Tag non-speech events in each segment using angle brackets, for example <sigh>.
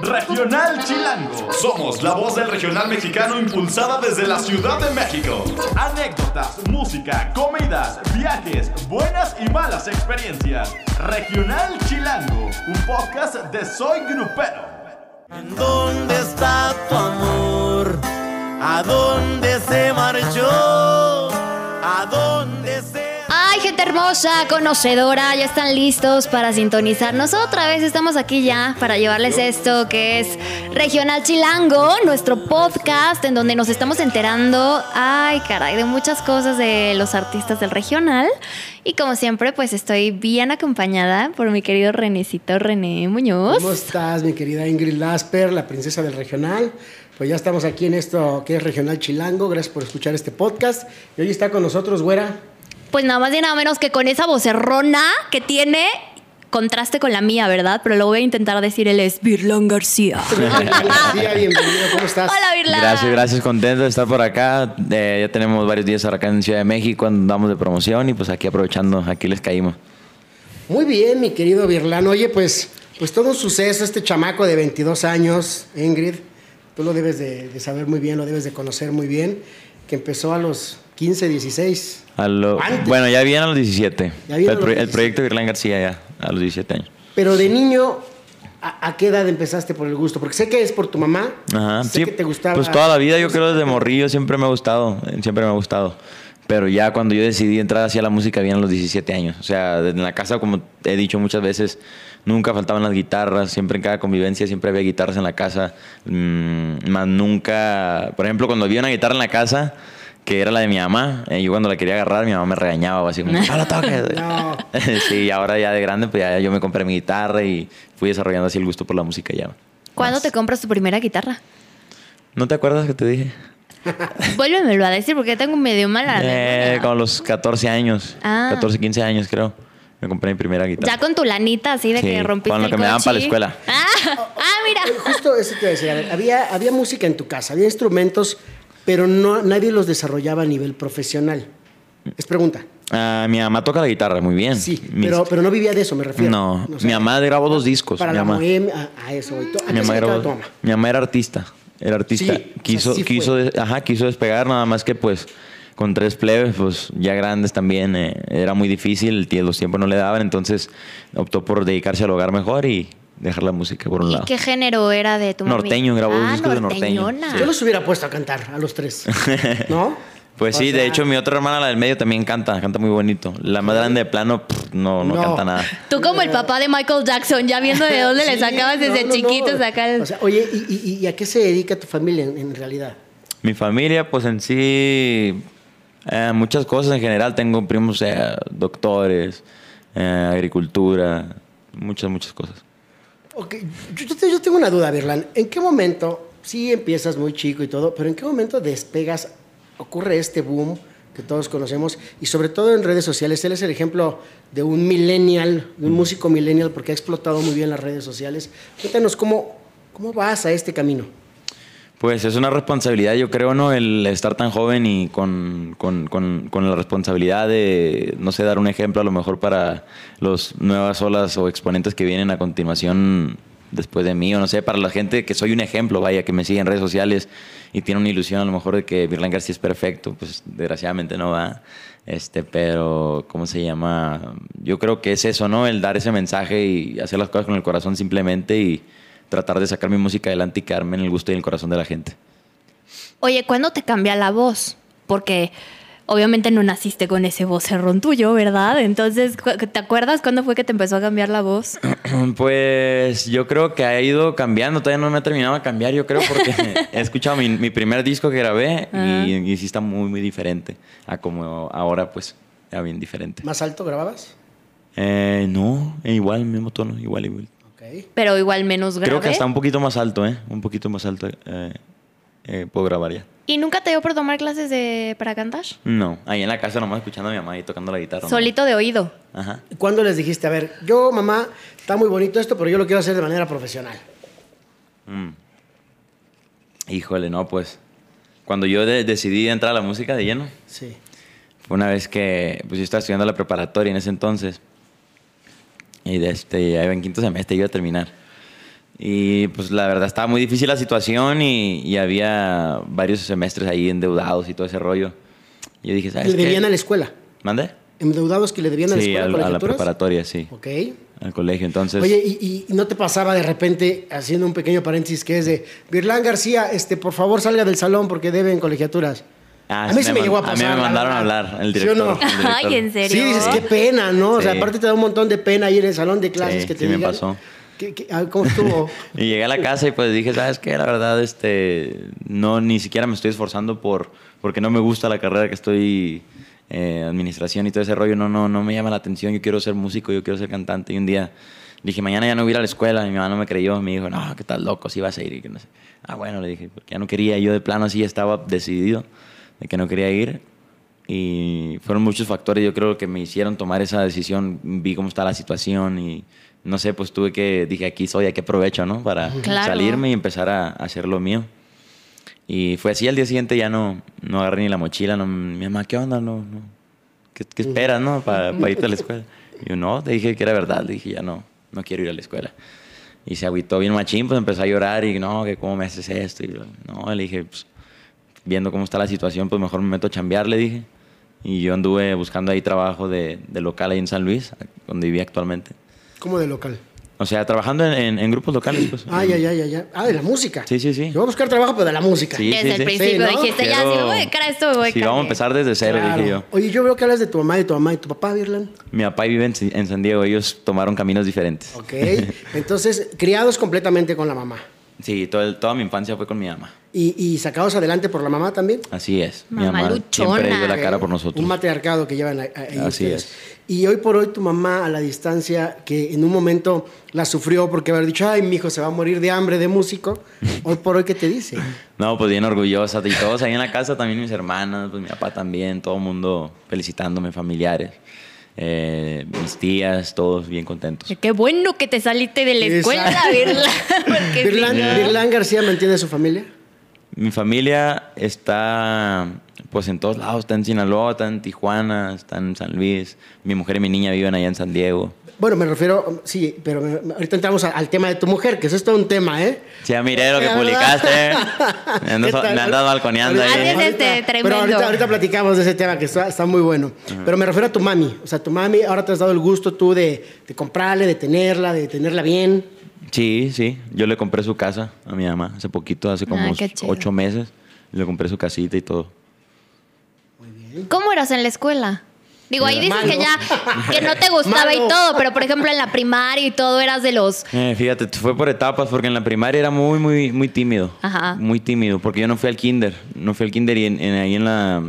Regional Chilango. Somos la voz del regional mexicano impulsada desde la Ciudad de México. Anécdotas, música, comidas, viajes, buenas y malas experiencias. Regional Chilango, un podcast de Soy Grupero. ¿En dónde está tu amor? ¿A dónde se marchó? Gente hermosa, conocedora, ya están listos para sintonizarnos. Otra vez estamos aquí ya para llevarles esto que es Regional Chilango, nuestro podcast en donde nos estamos enterando, ay caray, de muchas cosas de los artistas del regional. Y como siempre, pues estoy bien acompañada por mi querido Renecito René Muñoz. ¿Cómo estás, mi querida Ingrid Lasper, la princesa del regional? Pues ya estamos aquí en esto que es Regional Chilango. Gracias por escuchar este podcast. Y hoy está con nosotros, güera. Pues nada más y nada menos que con esa vocerrona que tiene contraste con la mía, ¿verdad? Pero lo voy a intentar decir, él es Virlán García. <laughs> García, bienvenido, ¿cómo estás? Hola, Virlán. Gracias, gracias, contento de estar por acá. Eh, ya tenemos varios días acá en Ciudad de México, andamos de promoción y pues aquí aprovechando, aquí les caímos. Muy bien, mi querido Virlán. Oye, pues, pues todo un suceso, este chamaco de 22 años, Ingrid. Tú lo debes de, de saber muy bien, lo debes de conocer muy bien, que empezó a los 15, 16. A lo- Antes. bueno, ya viene a los 17. Ya viene a el, los pro- el 17. proyecto de Irlán García ya, a los 17 años. Pero de niño, ¿a, a qué edad empezaste por el gusto? Porque sé que es por tu mamá. Ajá, sé sí, que te gustaba. Pues toda la vida, yo creo desde morrillo siempre me ha gustado, siempre me ha gustado. Pero ya cuando yo decidí entrar hacia la música, bien a los 17 años. O sea, en la casa, como he dicho muchas veces, nunca faltaban las guitarras, siempre en cada convivencia siempre había guitarras en la casa. mm, más nunca, por ejemplo, cuando había una guitarra en la casa, que era la de mi mamá, eh, yo cuando la quería agarrar, mi mamá me regañaba, o así como, no la toques. <laughs> No. <laughs> sí, ahora ya de grande, pues ya yo me compré mi guitarra y fui desarrollando así el gusto por la música ya. ¿Cuándo Más. te compras tu primera guitarra? ¿No te acuerdas que te dije? <laughs> Vuélvemelo a decir porque tengo medio mala Eh, a los 14 años. Ah. 14, 15 años, creo. Me compré mi primera guitarra. Ya con tu lanita así de Sí, que rompiste con lo el que me daban para la escuela. Ah, ah, mira. Justo eso te iba a decir. A ver, había, había música en tu casa, había instrumentos, pero no, nadie los desarrollaba a nivel profesional. Es pregunta. Ah, mi mamá toca la guitarra muy bien. Sí, Mis- pero, pero no vivía de eso, me refiero. No, O sea, mi mamá grabó dos discos. Para mi la mamá. bohemia, a, a eso. ¿A Mi mamá, grabó- mi mamá era artista. Era artista. Sí, o sea, quiso, sí quiso, de- ajá, quiso despegar, nada más que pues con tres plebes, pues ya grandes también, eh, era muy difícil, los tiempos no le daban, entonces optó por dedicarse al hogar mejor y dejar la música por un ¿Y lado. qué género era de tu mami? Norteño, grabó ah, discos de norteño. Yo los hubiera puesto a cantar a los tres. ¿No? <laughs> Pues O sí, de hecho mi otra hermana, la del medio, también canta, canta muy bonito. La más grande de plano, pff, no, no, No. canta nada. Tú como el papá de Michael Jackson, ya viendo de dónde le sacabas desde no, no. chiquitos acá. el- O sea, oye, ¿y, y- y a qué se dedica tu familia en, en realidad? Mi familia, pues en sí, eh, muchas cosas en general. Tengo primos, eh, doctores, eh, agricultura, muchas, muchas cosas. Ok, yo, yo te- yo tengo una duda, Berlán. ¿En qué momento, sí empiezas muy chico y todo, pero en qué momento despegas, ocurre este boom que todos conocemos y sobre todo en redes sociales? Él es el ejemplo de un millennial, de un músico millennial porque ha explotado muy bien las redes sociales. Cuéntanos cómo, cómo vas a este camino. Pues es una responsabilidad, yo creo, ¿no? El estar tan joven y con, con- con- con la responsabilidad de, no sé, dar un ejemplo a lo mejor para las nuevas olas o exponentes que vienen a continuación después de mí, o no sé, para la gente que soy un ejemplo, vaya, que me sigue en redes sociales y tiene una ilusión a lo mejor de que Virlan García es perfecto, pues desgraciadamente no va. Este, pero, ¿cómo se llama? Yo creo que es eso, ¿no? El dar ese mensaje y hacer las cosas con el corazón simplemente y tratar de sacar mi música adelante y quedarme en el gusto y en el corazón de la gente. Oye, ¿cuándo te cambia la voz? Porque obviamente no naciste con ese vocerrón tuyo, ¿verdad? Entonces, ¿te acuerdas cuándo fue que te empezó a cambiar la voz? <clears throat> Pues yo creo que ha ido cambiando, todavía no me ha terminado de cambiar, yo creo, porque <laughs> he escuchado mi, mi primer disco que grabé y, y sí está muy, muy diferente a como ahora, pues, ya bien diferente. ¿Más alto grababas? Eh, no, igual, mismo tono, igual, igual. Pero igual menos grave. Creo que hasta un poquito más alto, ¿eh? Un poquito más alto eh, eh, puedo grabar ya. ¿Y nunca te dio por tomar clases de para cantar? No, ahí en la casa nomás escuchando a mi mamá y tocando la guitarra. ¿no? Solito de oído. Ajá. ¿Y ¿Cuándo les dijiste, a ver, yo, mamá, está muy bonito esto, pero yo lo quiero hacer de manera profesional? Mm. Híjole, no, pues. Cuando yo de- decidí entrar a la música de lleno, Sí. fue una vez que pues yo estaba estudiando la preparatoria en ese entonces. Y de este, en quinto semestre, iba a terminar. Y pues la verdad estaba muy difícil la situación y, y había varios semestres ahí endeudados y todo ese rollo. Y yo dije, ¿sabes Le qué? debían a la escuela. ¿Mande? Endeudados que le debían a la Sí, escuela al- a la colegiaturas? preparatoria, sí. Ok. Al colegio. Entonces, Oye, ¿y, y no te pasaba de repente, haciendo un pequeño paréntesis, que es de, Virlán García, este, por favor salga del salón porque deben colegiaturas? Ah, a mí sí se me me llegó a man- a mí pasar. me mandaron a hablar, el ¿Sí o director. no? El director. Ay, en serio. Sí, dices, qué pena, ¿no? O sea, Sí. aparte te da un montón de pena ir en el salón de clases Sí, que te sí me digan. pasó. ¿Qué- qué- ah, ¿Cómo estuvo? <laughs> Y llegué a la casa y pues dije, ¿sabes qué? La verdad, este, no, ni siquiera me estoy esforzando por, porque no me gusta la carrera que estoy, eh, administración y todo ese rollo, no, no, no me llama la atención, yo quiero ser músico, yo quiero ser cantante. Y un día dije, mañana ya no voy a ir a la escuela, y mi mamá no me creyó, me dijo, no, que estás loco, si vas a ir y que no sé. Ah, bueno, le dije, porque ya no quería, yo de plano así estaba decidido de que no quería ir. Y fueron muchos factores, yo creo, que me hicieron tomar esa decisión. Vi cómo está la situación y no sé, pues tuve que, dije, aquí soy, aquí aprovecho, ¿no? Para Claro. salirme y empezar a, a hacer lo mío. Y fue así, al día siguiente ya no, no agarré ni la mochila. No, mi mamá, ¿qué onda? No, no. ¿Qué, qué esperas, no? Para, para irte a la escuela. Y yo, no, le dije que era verdad. Le dije, ya no, no quiero ir a la escuela. Y se agüitó bien machín, pues empezó a llorar y no, que cómo me haces esto. Y yo, no, le dije, pues, viendo cómo está la situación, pues mejor me meto a chambear, le dije. Y yo anduve buscando ahí trabajo de, de local ahí en San Luis, donde vivía actualmente. ¿Cómo de local? O sea, trabajando en, en- en grupos locales, pues. Ah, ya, ya, ya, ya. Ah, de la música. Sí, sí, sí. Yo voy a buscar trabajo, pero de la música. Sí, Desde sí, el sí. principio Sí, ¿no? dijiste, ya, si Quiero- voy a dedicar a esto, voy a Sí, dedicar vamos a empezar desde cero, Claro. dije yo. Oye, yo veo que hablas de tu mamá y tu mamá y tu papá, Virlan. Mi papá vive en, en San Diego, ellos tomaron caminos diferentes. Ok. Entonces, criados completamente con la mamá. Sí, todo el- toda mi infancia fue con mi mamá. Y, y sacados adelante por la mamá también. Así es. Mi Mamá mamá luchona. siempre dio la cara por nosotros. Un matriarcado que llevan ahí ahí Así ustedes. es. Y hoy por hoy tu mamá a la distancia, que en un momento la sufrió porque haber dicho, ay, mi hijo se va a morir de hambre de músico, <laughs> hoy por hoy, ¿qué te dice? No, pues bien orgullosa. Y todos ahí en la casa, también mis hermanas, pues mi papá también, todo el mundo felicitándome, familiares. Eh, mis tías, todos bien contentos. Qué bueno que te saliste de la escuela, Exacto. Virla. <laughs> porque ¿Virlán, si no- Virlán García mantiene a su familia? Mi familia está pues en todos lados, está en Sinaloa, está en Tijuana, está en San Luis. Mi mujer y mi niña viven allá en San Diego. Bueno, me refiero, sí, pero me- ahorita entramos a- al tema de tu mujer, que eso es todo un tema, ¿eh? Sí, ya miré lo que publicaste. <laughs> Me andas, ¿Qué tal? me balconeando ahí. es este, Pero ahorita, ahorita platicamos de ese tema que está, está muy bueno. Pero me refiero a tu mami. O sea, tu mami, ahora te has dado el gusto tú de, de comprarle, de tenerla, de tenerla bien. Sí, sí. Yo le compré su casa a mi mamá hace poquito, hace como Ah, chido. ocho meses. Le compré su casita y todo. ¿Cómo eras en la escuela? Digo, ahí dices Malo. que ya que no te <laughs> gustaba y todo, pero por ejemplo en la primaria y todo eras de los Eh, fíjate, fue por etapas, porque en la primaria era muy, muy, muy tímido. Ajá. Muy tímido, porque yo no fui al kinder. No fui al kinder y en- en- ahí en la...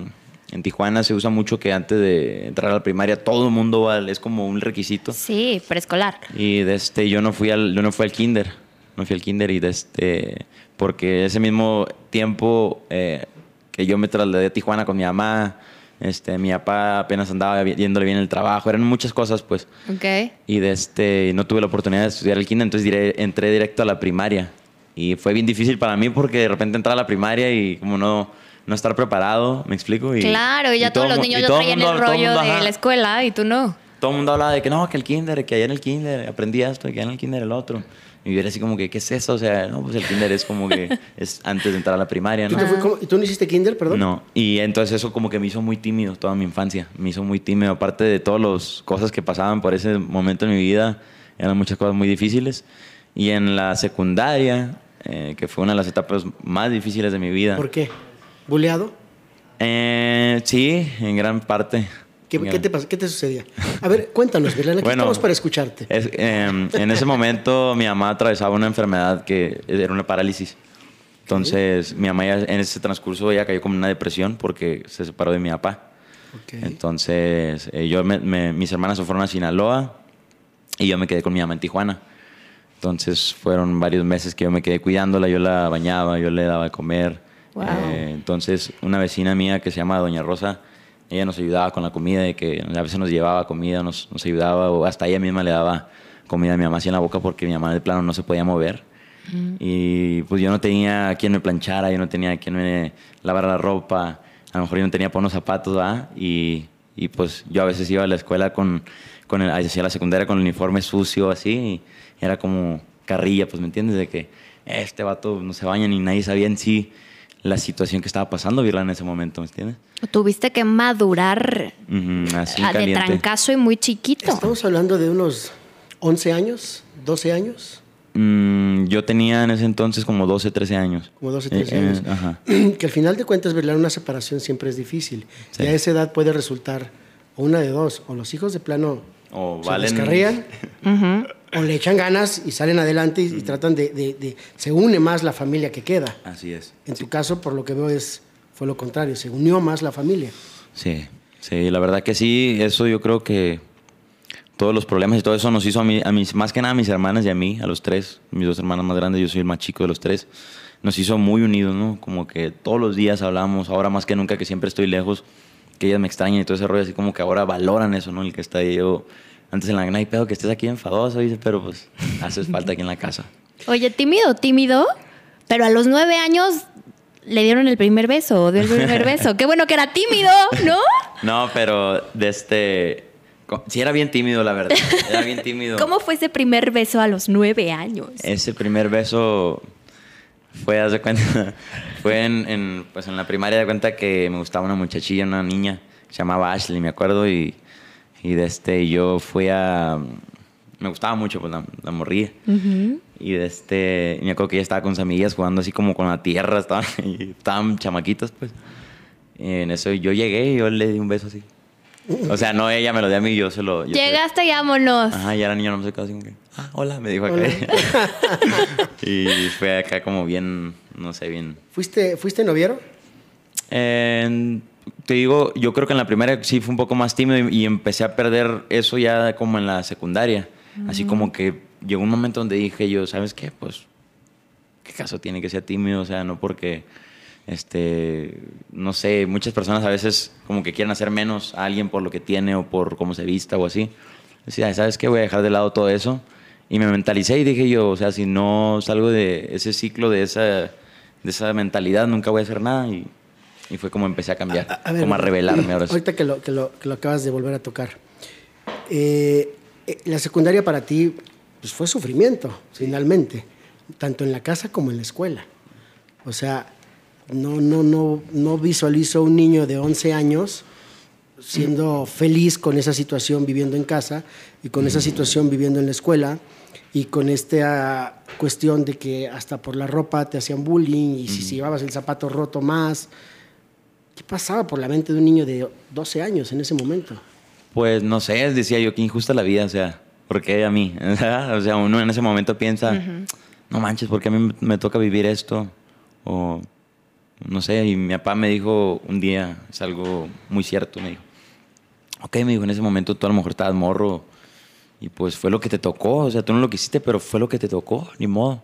En Tijuana se usa mucho que antes de entrar a la primaria todo el mundo va, al- es como un requisito. sí, preescolar. Y de este, yo no fui al, yo no fui al kinder, no fui al kinder y de este, porque ese mismo tiempo eh, que yo me trasladé a Tijuana con mi mamá, este, mi papá apenas andaba yéndole bien el trabajo, eran muchas cosas pues. Ok. Y de este, no tuve la oportunidad de estudiar el kinder, entonces diré- entré directo a la primaria. Y fue bien difícil para mí porque de repente entrar a la primaria y como no, no estar preparado, ¿me explico? Y, Claro, y ya todo todos los mu- niños ya todo traían el todo rollo mundo, de ajá la escuela y tú no. todo el mundo hablaba de que no, que el kinder, que allá en el kinder aprendí esto, que allá en el kinder el otro. Y yo era así como que, ¿qué es eso? O sea, no, pues el kinder es como que <laughs> es antes de entrar a la primaria, ¿Tú ¿no? te fui como- ¿Y tú no hiciste kinder, perdón? No, y entonces eso como que me hizo muy tímido toda mi infancia. Me hizo muy tímido, aparte de todas las cosas que pasaban por ese momento en mi vida, eran muchas cosas muy difíciles. Y en la secundaria, eh, que fue una de las etapas más difíciles de mi vida. ¿Por qué? ¿Buleado? Eh, sí, en gran parte. ¿Qué, qué te, qué te sucedía? A ver, cuéntanos, Virlán, aquí Bueno, estamos para escucharte. Es- eh, en ese momento mi mamá atravesaba una enfermedad que era una parálisis. Entonces mi mamá ya en ese transcurso ya cayó como una depresión porque se separó de mi papá. Ok. Entonces eh, yo me- me- mis hermanas se fueron a Sinaloa y yo me quedé con mi mamá en Tijuana. Entonces fueron varios meses que yo me quedé cuidándola, yo la bañaba, yo le daba de comer. Wow. Eh, entonces una vecina mía que se llama Doña Rosa, ella nos ayudaba con la comida, de que a veces nos llevaba comida, nos, nos ayudaba, o hasta ella misma le daba comida a mi mamá así en la boca porque mi mamá de plano no se podía mover. Y pues yo no tenía quien me planchara, yo no tenía quien me lavara la ropa, a lo mejor yo no tenía para unos zapatos, ¿va? Y, y pues yo a veces iba a la escuela con, con el, hacia la secundaria con el uniforme sucio así, y era como, carrilla, pues, ¿me entiendes? De que este vato no se baña ni nadie sabía en sí la situación que estaba pasando, Virla, en ese momento, ¿me entiendes? Tuviste que madurar así ah, de caliente. trancazo y muy chiquito. Estamos hablando de unos 11 años, 12 años, Mm, yo tenía en ese entonces como 12, 13 años. como 12, 13 Eh, eh, años. ajá. <clears throat> que al final de cuentas, ¿verdad? Una separación siempre es difícil. Sí. Y a esa edad puede resultar una de dos, o los hijos de plano O se valen- descarrían, <laughs> o le echan ganas y salen adelante y, y tratan de, de- de- Se une más la familia que queda. Así es. En tu caso, por lo que veo, es fue lo contrario, se unió más la familia. Sí, sí, la verdad que sí, eso yo creo que todos los problemas y todo eso nos hizo a mí, a mis, más que nada a mis hermanas y a mí, a los tres, mis dos hermanas más grandes, yo soy el más chico de los tres, nos hizo muy unidos, ¿no? Como que todos los días hablamos, ahora más que nunca que siempre estoy lejos, que ellas me extrañan y todo ese rollo, así como que ahora valoran eso, ¿no? El que está ahí, yo, antes en la no hay pedo que estés aquí enfadoso, dice, pero pues haces falta aquí en la casa. Oye, tímido, tímido, pero a los nueve años le dieron el primer beso, dio el primer <laughs> beso. Qué bueno que era tímido, ¿no? No, pero de este... Sí, era bien tímido, la verdad. Era bien tímido. <laughs> ¿Cómo fue ese primer beso a los nueve años? Ese primer beso fue, haz de cuenta, <laughs> fue en, en, pues en la primaria de cuenta que me gustaba una muchachilla, una niña, se llamaba Ashley, me acuerdo, y, y de este, yo fui a, me gustaba mucho, pues la, la morría. Y de este, me acuerdo que ella estaba con sus amigas jugando así como con la tierra, estaban, <laughs> y estaban chamaquitos, pues. Y en eso yo llegué y yo le di un beso así. O sea, no ella me lo dio a mí, yo se lo... yo se- Llegaste y vámonos. Ajá, ya la niña no me se quedó así como que, ah, hola, me dijo acá. <laughs> y fue acá como bien, no sé, bien. ¿Fuiste, fuiste noviero? Eh, te digo, yo creo que en la primera sí fue un poco más tímido y, y empecé a perder eso ya como en la secundaria. Así como que llegó un momento donde dije yo, ¿sabes qué? Pues, ¿qué caso tiene que ser tímido? O sea, no porque, este, no sé, muchas personas a veces como que quieren hacer menos a alguien por lo que tiene o por cómo se vista o así. Decía, ¿sabes qué? Voy a dejar de lado todo eso. Y me mentalicé y dije yo, o sea, si no salgo de ese ciclo, de esa, de esa mentalidad, nunca voy a hacer nada. Y, y fue como empecé a cambiar, A- a ver, como a revelarme ahora sí. Ahorita que lo, que lo, que lo acabas de volver a tocar. Eh, eh, la secundaria para ti pues, fue sufrimiento, finalmente, tanto en la casa como en la escuela. O sea, no, no, no, no visualizo un niño de 11 años siendo feliz con esa situación viviendo en casa y con esa situación viviendo en la escuela y con esta cuestión de que hasta por la ropa te hacían bullying y si, si llevabas el zapato roto más. ¿Qué pasaba por la mente de un niño de 12 años en ese momento? Pues no sé, decía yo, qué injusta la vida, o sea, ¿por qué a mí? <laughs> o sea, uno en ese momento piensa, no manches, ¿por qué a mí me toca vivir esto? O no sé, y mi papá me dijo un día, es algo muy cierto, me dijo, ok, me dijo, en ese momento tú a lo mejor estabas morro y pues fue lo que te tocó, o sea, tú no lo quisiste, pero fue lo que te tocó, ni modo.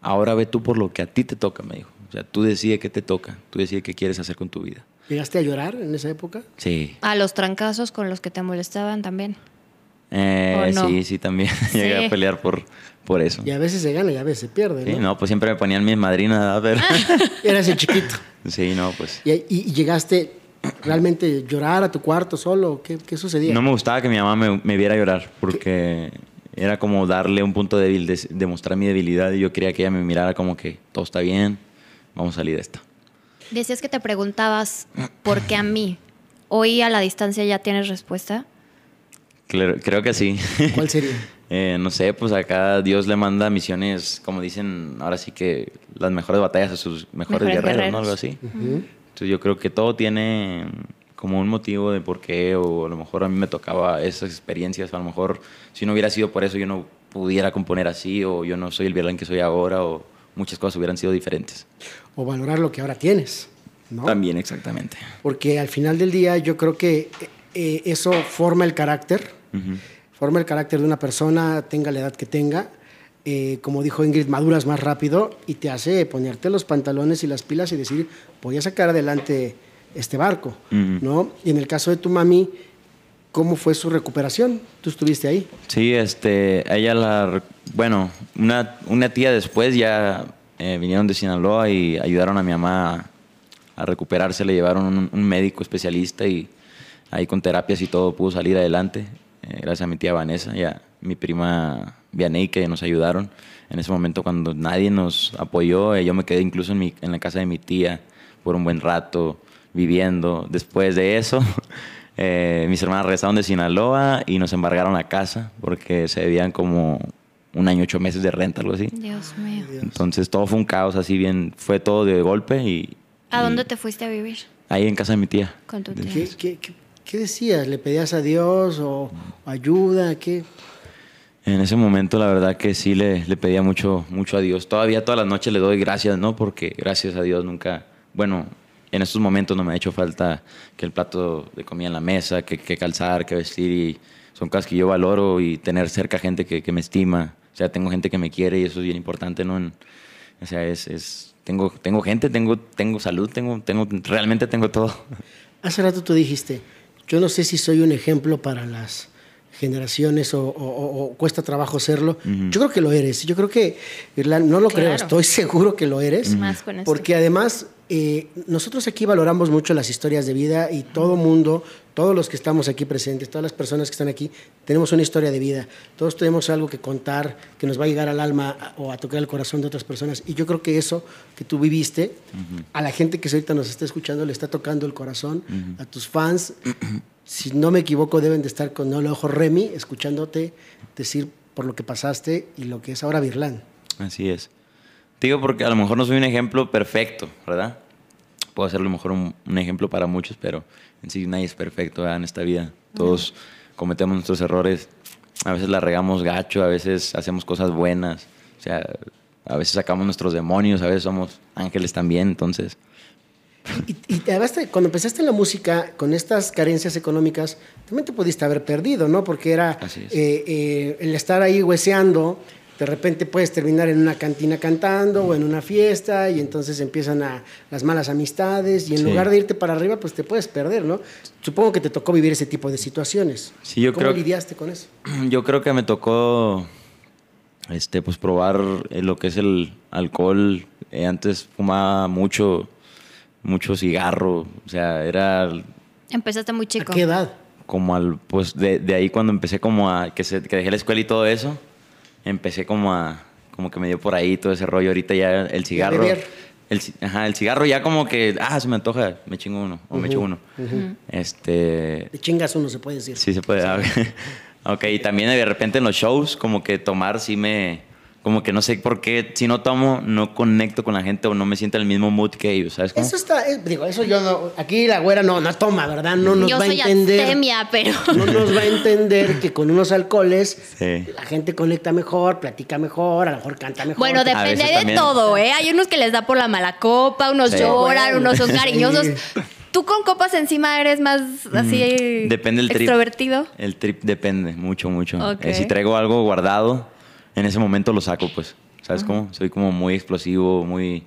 Ahora ve tú por lo que a ti te toca, me dijo. O sea, tú decides qué te toca, tú decides qué quieres hacer con tu vida. ¿Llegaste a llorar en esa época? Sí. A los trancazos con los que te molestaban también. Eh, ¿O no? Sí, sí, también. <laughs> Llegué a pelear por, por eso. Y a veces se gana y a veces se pierde, Sí, ¿no? no, pues siempre me ponían mis madrinas a ver. <laughs> Eras el chiquito. <laughs> sí, no, pues. ¿Y, llegaste realmente a llorar a tu cuarto solo? ¿Qué, qué sucedía? No me gustaba que mi mamá me, me viera llorar porque era como darle un punto débil, de- demostrar mi debilidad y yo quería que ella me mirara como que todo está bien, vamos a salir de esta. Decías que te preguntabas por qué a mí. Hoy a la distancia ya tienes respuesta. Creo, creo que sí. ¿Cuál sería? <laughs> Eh, no sé, pues acá Dios le manda misiones, como dicen, ahora sí que las mejores batallas a sus mejores, Mejores guerreros, ¿no? guerreros. Algo así. Entonces yo creo que todo tiene como un motivo de por qué, o a lo mejor a mí me tocaba esas experiencias, a lo mejor si no hubiera sido por eso yo no pudiera componer así, o yo no soy el violín que soy ahora, o muchas cosas hubieran sido diferentes. O valorar lo que ahora tienes, ¿no? También, exactamente. Porque al final del día yo creo que eh, eso forma el carácter, forma el carácter de una persona, tenga la edad que tenga. Eh, como dijo Ingrid, maduras más rápido y te hace ponerte los pantalones y las pilas y decir, voy a sacar adelante este barco, Ujú. ¿no? Y en el caso de tu mami, ¿cómo fue su recuperación? Tú estuviste ahí. Sí, este, ella la, bueno, una, una tía después ya eh, vinieron de Sinaloa y ayudaron a mi mamá a, a recuperarse, le llevaron un, un médico especialista y ahí con terapias y todo pudo salir adelante, eh, gracias a mi tía Vanessa, ya mi prima Vianey que nos ayudaron. En ese momento cuando nadie nos apoyó, eh, yo me quedé incluso en, mi, en la casa de mi tía por un buen rato viviendo. Después de eso, <laughs> eh, mis hermanas regresaron de Sinaloa y nos embargaron la casa porque se debían como un año, ocho meses de renta, algo así. Dios mío. Entonces todo fue un caos así bien, fue todo de golpe y... ¿A y dónde te fuiste a vivir Ahí en casa de mi tía. con tu tía? ¿Qué, qué, qué- qué decías? ¿Le pedías a Dios o ayuda? ¿Qué? En ese momento la verdad que sí le, le pedía mucho, mucho a Dios. Todavía todas las noches le doy gracias, ¿no? Porque gracias a Dios nunca, bueno, en estos momentos no me ha hecho falta que el plato de comida en la mesa, que, que calzar, que vestir y son cosas que yo valoro y tener cerca gente que, que me estima. O sea, tengo gente que me quiere y eso es bien importante, ¿no? O sea, es, es tengo, tengo gente, tengo, tengo salud, tengo, tengo, realmente tengo todo. Hace rato tú dijiste, yo no sé si soy un ejemplo para las generaciones o, o- o- o cuesta trabajo serlo. Yo creo que lo eres. Yo creo que, Irlanda, no lo creo, estoy <laughs> seguro que lo eres. Más con esto. Porque además, eh, nosotros aquí valoramos mucho las historias de vida y todo mundo, todos los que estamos aquí presentes, todas las personas que están aquí, tenemos una historia de vida. Todos tenemos algo que contar, que nos va a llegar al alma o a tocar el corazón de otras personas. Y yo creo que eso que tú viviste, a la gente que ahorita nos está escuchando le está tocando el corazón, a tus fans. <clears throat> si no me equivoco, deben de estar con el ojo Remy, escuchándote decir por lo que pasaste y lo que es ahora Virlán. Así es. Digo porque a lo mejor no soy un ejemplo perfecto, ¿verdad? Puedo ser a lo mejor un, un ejemplo para muchos, pero en sí nadie es perfecto ¿verdad? en esta vida. Todos cometemos nuestros errores. A veces la regamos gacho, a veces hacemos cosas buenas. O sea, a veces sacamos nuestros demonios, a veces somos ángeles también. Entonces, Y, y te- cuando empezaste en la música, con estas carencias económicas, también te pudiste haber perdido, ¿no? Porque era es. eh, eh, el estar ahí hueseando, de repente puedes terminar en una cantina cantando o en una fiesta y entonces empiezan a, las malas amistades y en Sí. lugar de irte para arriba, pues te puedes perder, ¿no? Supongo que te tocó vivir ese tipo de situaciones. Sí, yo ¿Cómo creo- lidiaste con eso? <clears throat> yo creo que me tocó este pues probar eh, lo que es el alcohol. Eh, antes fumaba mucho, mucho cigarro. O sea, era Empezaste muy chico. ¿A qué edad? como al pues de, de ahí cuando empecé como a que, se, que dejé la escuela y todo eso empecé como a como que me dio por ahí todo ese rollo ahorita ya el cigarro el, ajá, el cigarro ya como que ah se me antoja me chingo uno o me echo uno este De chingas uno se puede decir. sí se puede ah, <laughs> ok y también de repente en los shows como que tomar sí me como que no sé por qué si no tomo no conecto con la gente o no me siento en el mismo mood que ellos sabes cómo? Eso está, eh, digo, eso yo no, aquí la güera no, no toma, ¿verdad? No nos Yo va a entender. astemia, pero... <laughs> No nos va a entender que con unos alcoholes Sí. la gente conecta mejor, platica mejor, a lo mejor canta mejor. Bueno, depende de también. todo, ¿eh? Hay unos que les da por la mala copa, unos Sí. lloran, Bueno, unos son sí. cariñosos. ¿Tú con copas encima eres más así Mm, Depende del trip. extrovertido? El trip depende, mucho, mucho. Eh, si traigo algo guardado, en ese momento lo saco, pues. ¿Sabes cómo? Soy como muy explosivo, muy,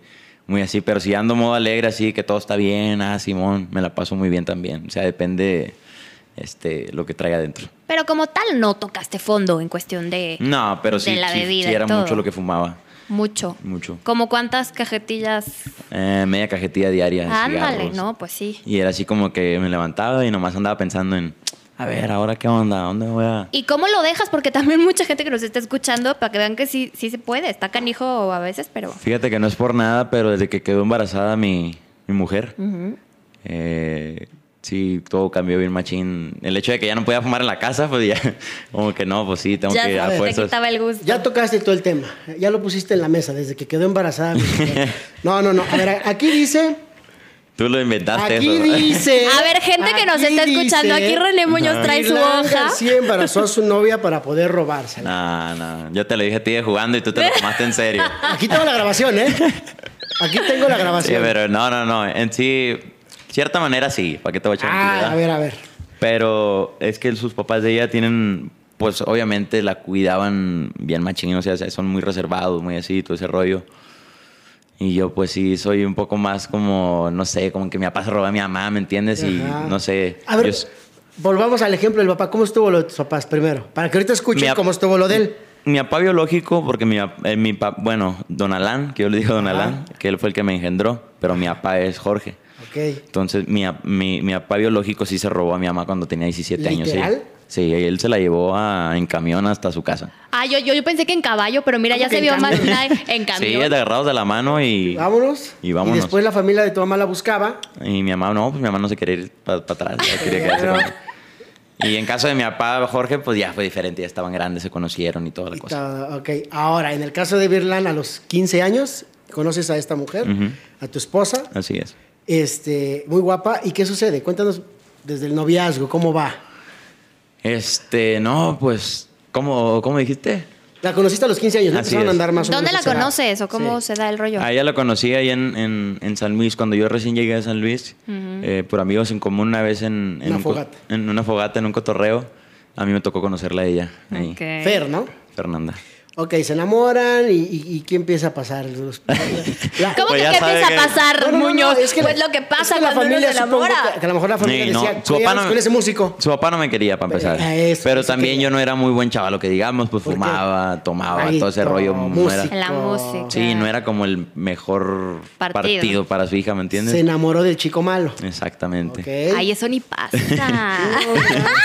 muy así. Pero si ando modo alegre, así, que todo está bien, ah, Simón, me la paso muy bien también. O sea, depende este, lo que traiga adentro. Pero como tal no tocaste fondo en cuestión de No, pero de sí, la sí, bebida sí y era todo. mucho lo que fumaba. mucho. Mucho. ¿Como cuántas cajetillas? Eh, media cajetilla diaria Ándale, no, pues sí. Y era así como que me levantaba y nomás andaba pensando en, a ver, ¿ahora qué onda? ¿A ¿Dónde voy a...? ¿Y cómo lo dejas? Porque también mucha gente que nos está escuchando, para que vean que sí, sí se puede. Está canijo a veces, pero... Fíjate que no es por nada, pero desde que quedó embarazada mi, mi mujer, eh, sí, todo cambió bien machín. El hecho de que ya no podía fumar en la casa, pues ya, <laughs> como que no, pues sí, tengo ya que a te fuerzas. quitaba el gusto. Ya tocaste todo el tema, ya lo pusiste en la mesa desde que quedó embarazada. mi mujer. <laughs> No, no, no. A ver, aquí dice, Tú lo inventaste aquí eso. dice. <laughs> A ver, gente que nos está escuchando, dice, aquí René Muñoz trae su Irlanda hoja. García embarazó a su novia para poder robársela. No, no, yo te lo dije a ti de jugando y tú te lo tomaste en serio. <laughs> Aquí tengo la grabación, ¿eh? Aquí tengo la Sí, grabación. pero no, no, no. En sí, cierta manera sí. ¿Para qué te voy a echar Ah, a ver, a ver. Pero es que sus papás de ella tienen, pues obviamente la cuidaban bien machín, o sea, son muy reservados, muy así, todo ese rollo. Y yo pues sí soy un poco más como, no sé, como que mi papá se roba a mi mamá, ¿me entiendes? Y no sé. A ver, yo volvamos al ejemplo del papá. ¿Cómo estuvo lo de tus papás primero? Para que ahorita escuchen cómo estuvo lo de él. Mi papá biológico, porque mi, eh, mi pa- bueno, Don Alán, que yo le digo Don. Alán, que él fue el que me engendró, pero mi papá es Jorge. Ok. Entonces, mi, mi, mi papá biológico sí se robó a mi mamá cuando tenía 17 años. sí. Sí, él se la llevó a- en camión hasta su casa. Ah, yo, yo, yo pensé que en caballo, pero mira, ¿Cómo ya se vio más en Sí, camión. agarrados de la mano y, Vámonos. Y vámonos. después la familia de tu mamá la buscaba. y mi mamá, no, pues mi mamá no se quería ir para atrás, ya quería quedarse él. Y en caso de mi papá, Jorge, pues ya fue diferente, ya estaban grandes, se conocieron y toda la y cosa. todo. Ok, ahora, en el caso de Virlan, a los 15 años, conoces a esta mujer, a tu esposa, Así es. este, muy guapa. ¿Y qué sucede? Cuéntanos desde el noviazgo, ¿cómo va? Este, no, pues, ¿cómo, cómo dijiste? La conociste a los 15 años, ¿no? Así Empezaron a andar más o ¿Dónde menos la a esa edad. conoces o cómo Sí. se da el rollo? A ella la conocí ahí en, en, en San Luis, cuando yo recién llegué a San Luis, eh, por amigos en común una vez en, en, Una un co- fogata. en una fogata, en un cotorreo. A mí me tocó conocerla a ella, ahí, Ok. Fer, ¿no? Fernanda. Ok, se enamoran y, y, y ¿qué empieza a pasar? Los- <laughs> la- ¿Cómo Pues que qué empieza que- a pasar, No, no, no, Muñoz? es que pues la- lo que pasa es que la cuando uno familia, se enamora. que, que a lo mejor la familia Sí, no, decía, su papá "Cuidado no- con ese músico. Su papá no me quería para empezar. Eh, eso, pero también yo no era muy buen chaval, lo que digamos, pues fumaba, tomaba, Ay, todo ese rollo. Era, La música. sí, no era como el mejor Partido. partido, para su hija, ¿me entiendes? Se enamoró del chico malo. Exactamente. Ok. Ay, eso ni pasa. <laughs> <laughs>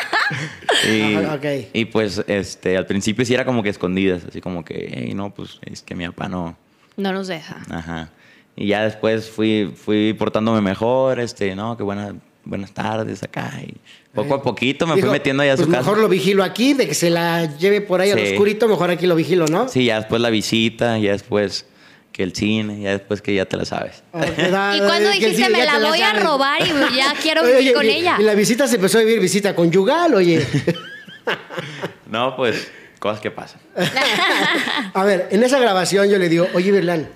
Y, Ajá, ok. y pues este al principio sí era como que escondidas, así como que, "Ey, no, pues es que mi papá no. no nos deja. Ajá. Y ya después fui, fui portándome mejor, este, no, que buena- buenas tardes acá. Y poco a poquito me Dijo, fui metiendo ya a su pues casa. mejor lo vigilo aquí, de que se la lleve por ahí al Sí. oscurito, mejor aquí lo vigilo, ¿no? Sí, ya después la visita, ya después que el cine, ya después que ya te la sabes. Da- <laughs> Y cuando que dijiste, me la voy a sabes". robar y <laughs> ya quiero vivir oye, con y- ella. Y la visita se empezó a vivir visita conyugal, oye. <laughs> No, pues cosas que pasan. <laughs> a ver, en esa grabación yo le digo, oye, Berlán,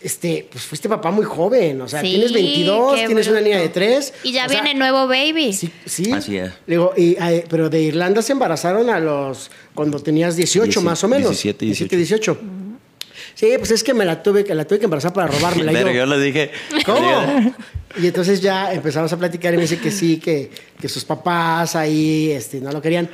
este, pues fuiste papá muy joven, o sea, Sí, tienes 22, qué tienes una niña de 3. Y ya viene nuevo baby. Sí, sí. Así es. Le digo, y, pero de Irlanda se embarazaron a los cuando tenías 18 Dieci- más o menos. 17, 18. Sí, pues es que me la tuve que la tuve que embarazar para robármela Pero yo. yo le dije. ¿Cómo? <laughs> Y entonces ya empezamos a platicar y me dice que sí, que, que sus papás ahí este, no lo querían.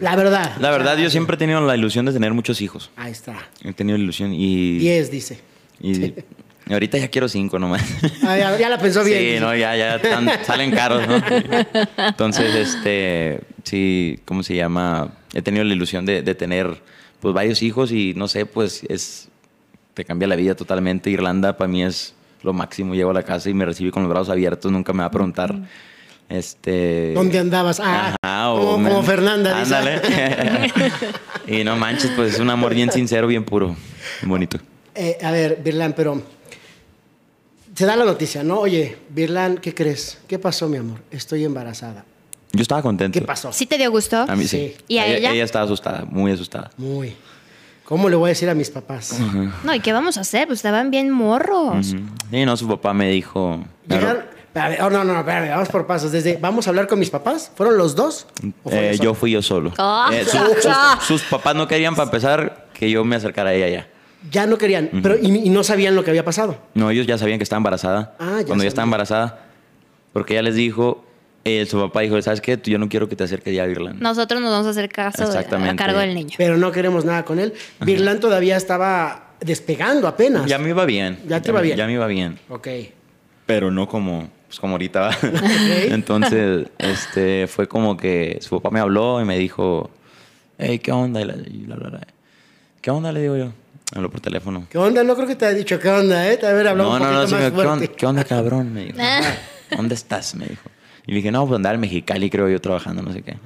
La verdad. La verdad, yo siempre he tenido la ilusión de tener muchos hijos. Ahí está. He tenido la ilusión y. 10, dice. Y <laughs> ahorita ya quiero cinco nomás. Ah, ya, ya la pensó bien. Sí, dice. no, ya, ya tan- salen caros, ¿no? Entonces, este, sí, ¿cómo se llama? He tenido la ilusión de, de tener, pues, varios hijos y, no sé, pues, es, te cambia la vida totalmente. Irlanda para mí es lo máximo. Llego a la casa y me recibe con los brazos abiertos, nunca me va a preguntar, este... ¿Dónde andabas? Ah, Ajá, o como, me- como Fernanda. dice. Ándale. <laughs> y no manches, pues, es un amor bien sincero, bien puro, bonito. Eh, a ver, Birlan, pero se da la noticia, ¿no? Oye, Birlan, ¿qué crees? ¿Qué pasó, mi amor? Estoy embarazada. Yo estaba contento. ¿Qué pasó? ¿Sí te dio gusto? A mí sí. Sí. ¿Y a ella? Ella estaba asustada, muy asustada. Muy. ¿Cómo le voy a decir a mis papás? No, ¿y qué vamos a hacer? Pues estaban bien morros. Ujú. Sí, no, su papá me dijo. Llegaron- oh, no, no, espérame, vamos por pasos. Desde, ¿vamos a hablar con mis papás? ¿Fueron los dos? ¿O fue Eh, solo? yo fui yo solo. Ah. Eh, su- sus, <laughs> sus papás no querían, para empezar, que yo me acercara a ella ya. Ya no querían, pero y, y no sabían lo que había pasado. No, ellos ya sabían que estaba embarazada. Ah, ya Cuando ya estaba sabían. embarazada, porque ella les dijo, eh, su papá dijo, ¿sabes qué? Tú- Yo no quiero que te acerques ya a Irlanda. Nosotros nos vamos a hacer caso de- a Exactamente. cargo del niño. Pero no queremos nada con él. Birlan todavía estaba despegando apenas. Ya me iba bien. Ya te iba me- bien. Ya me iba bien. Ok. Pero no como, pues como ahorita. <laughs> Entonces, este, fue como que su papá me habló y me dijo, hey, ¿qué onda? Y la- y bla, bla. ¿Qué onda? Le digo yo. Habló por teléfono. ¿Qué onda? No creo que te haya dicho qué onda, ¿eh? Te haber hablado No, un no, poquito no, sí más ¿qué onda, qué onda, cabrón? Me dijo. <laughs> ¿Dónde estás? Me dijo. Y le dije, no, pues andaba en Mexicali, creo yo, trabajando, no sé qué.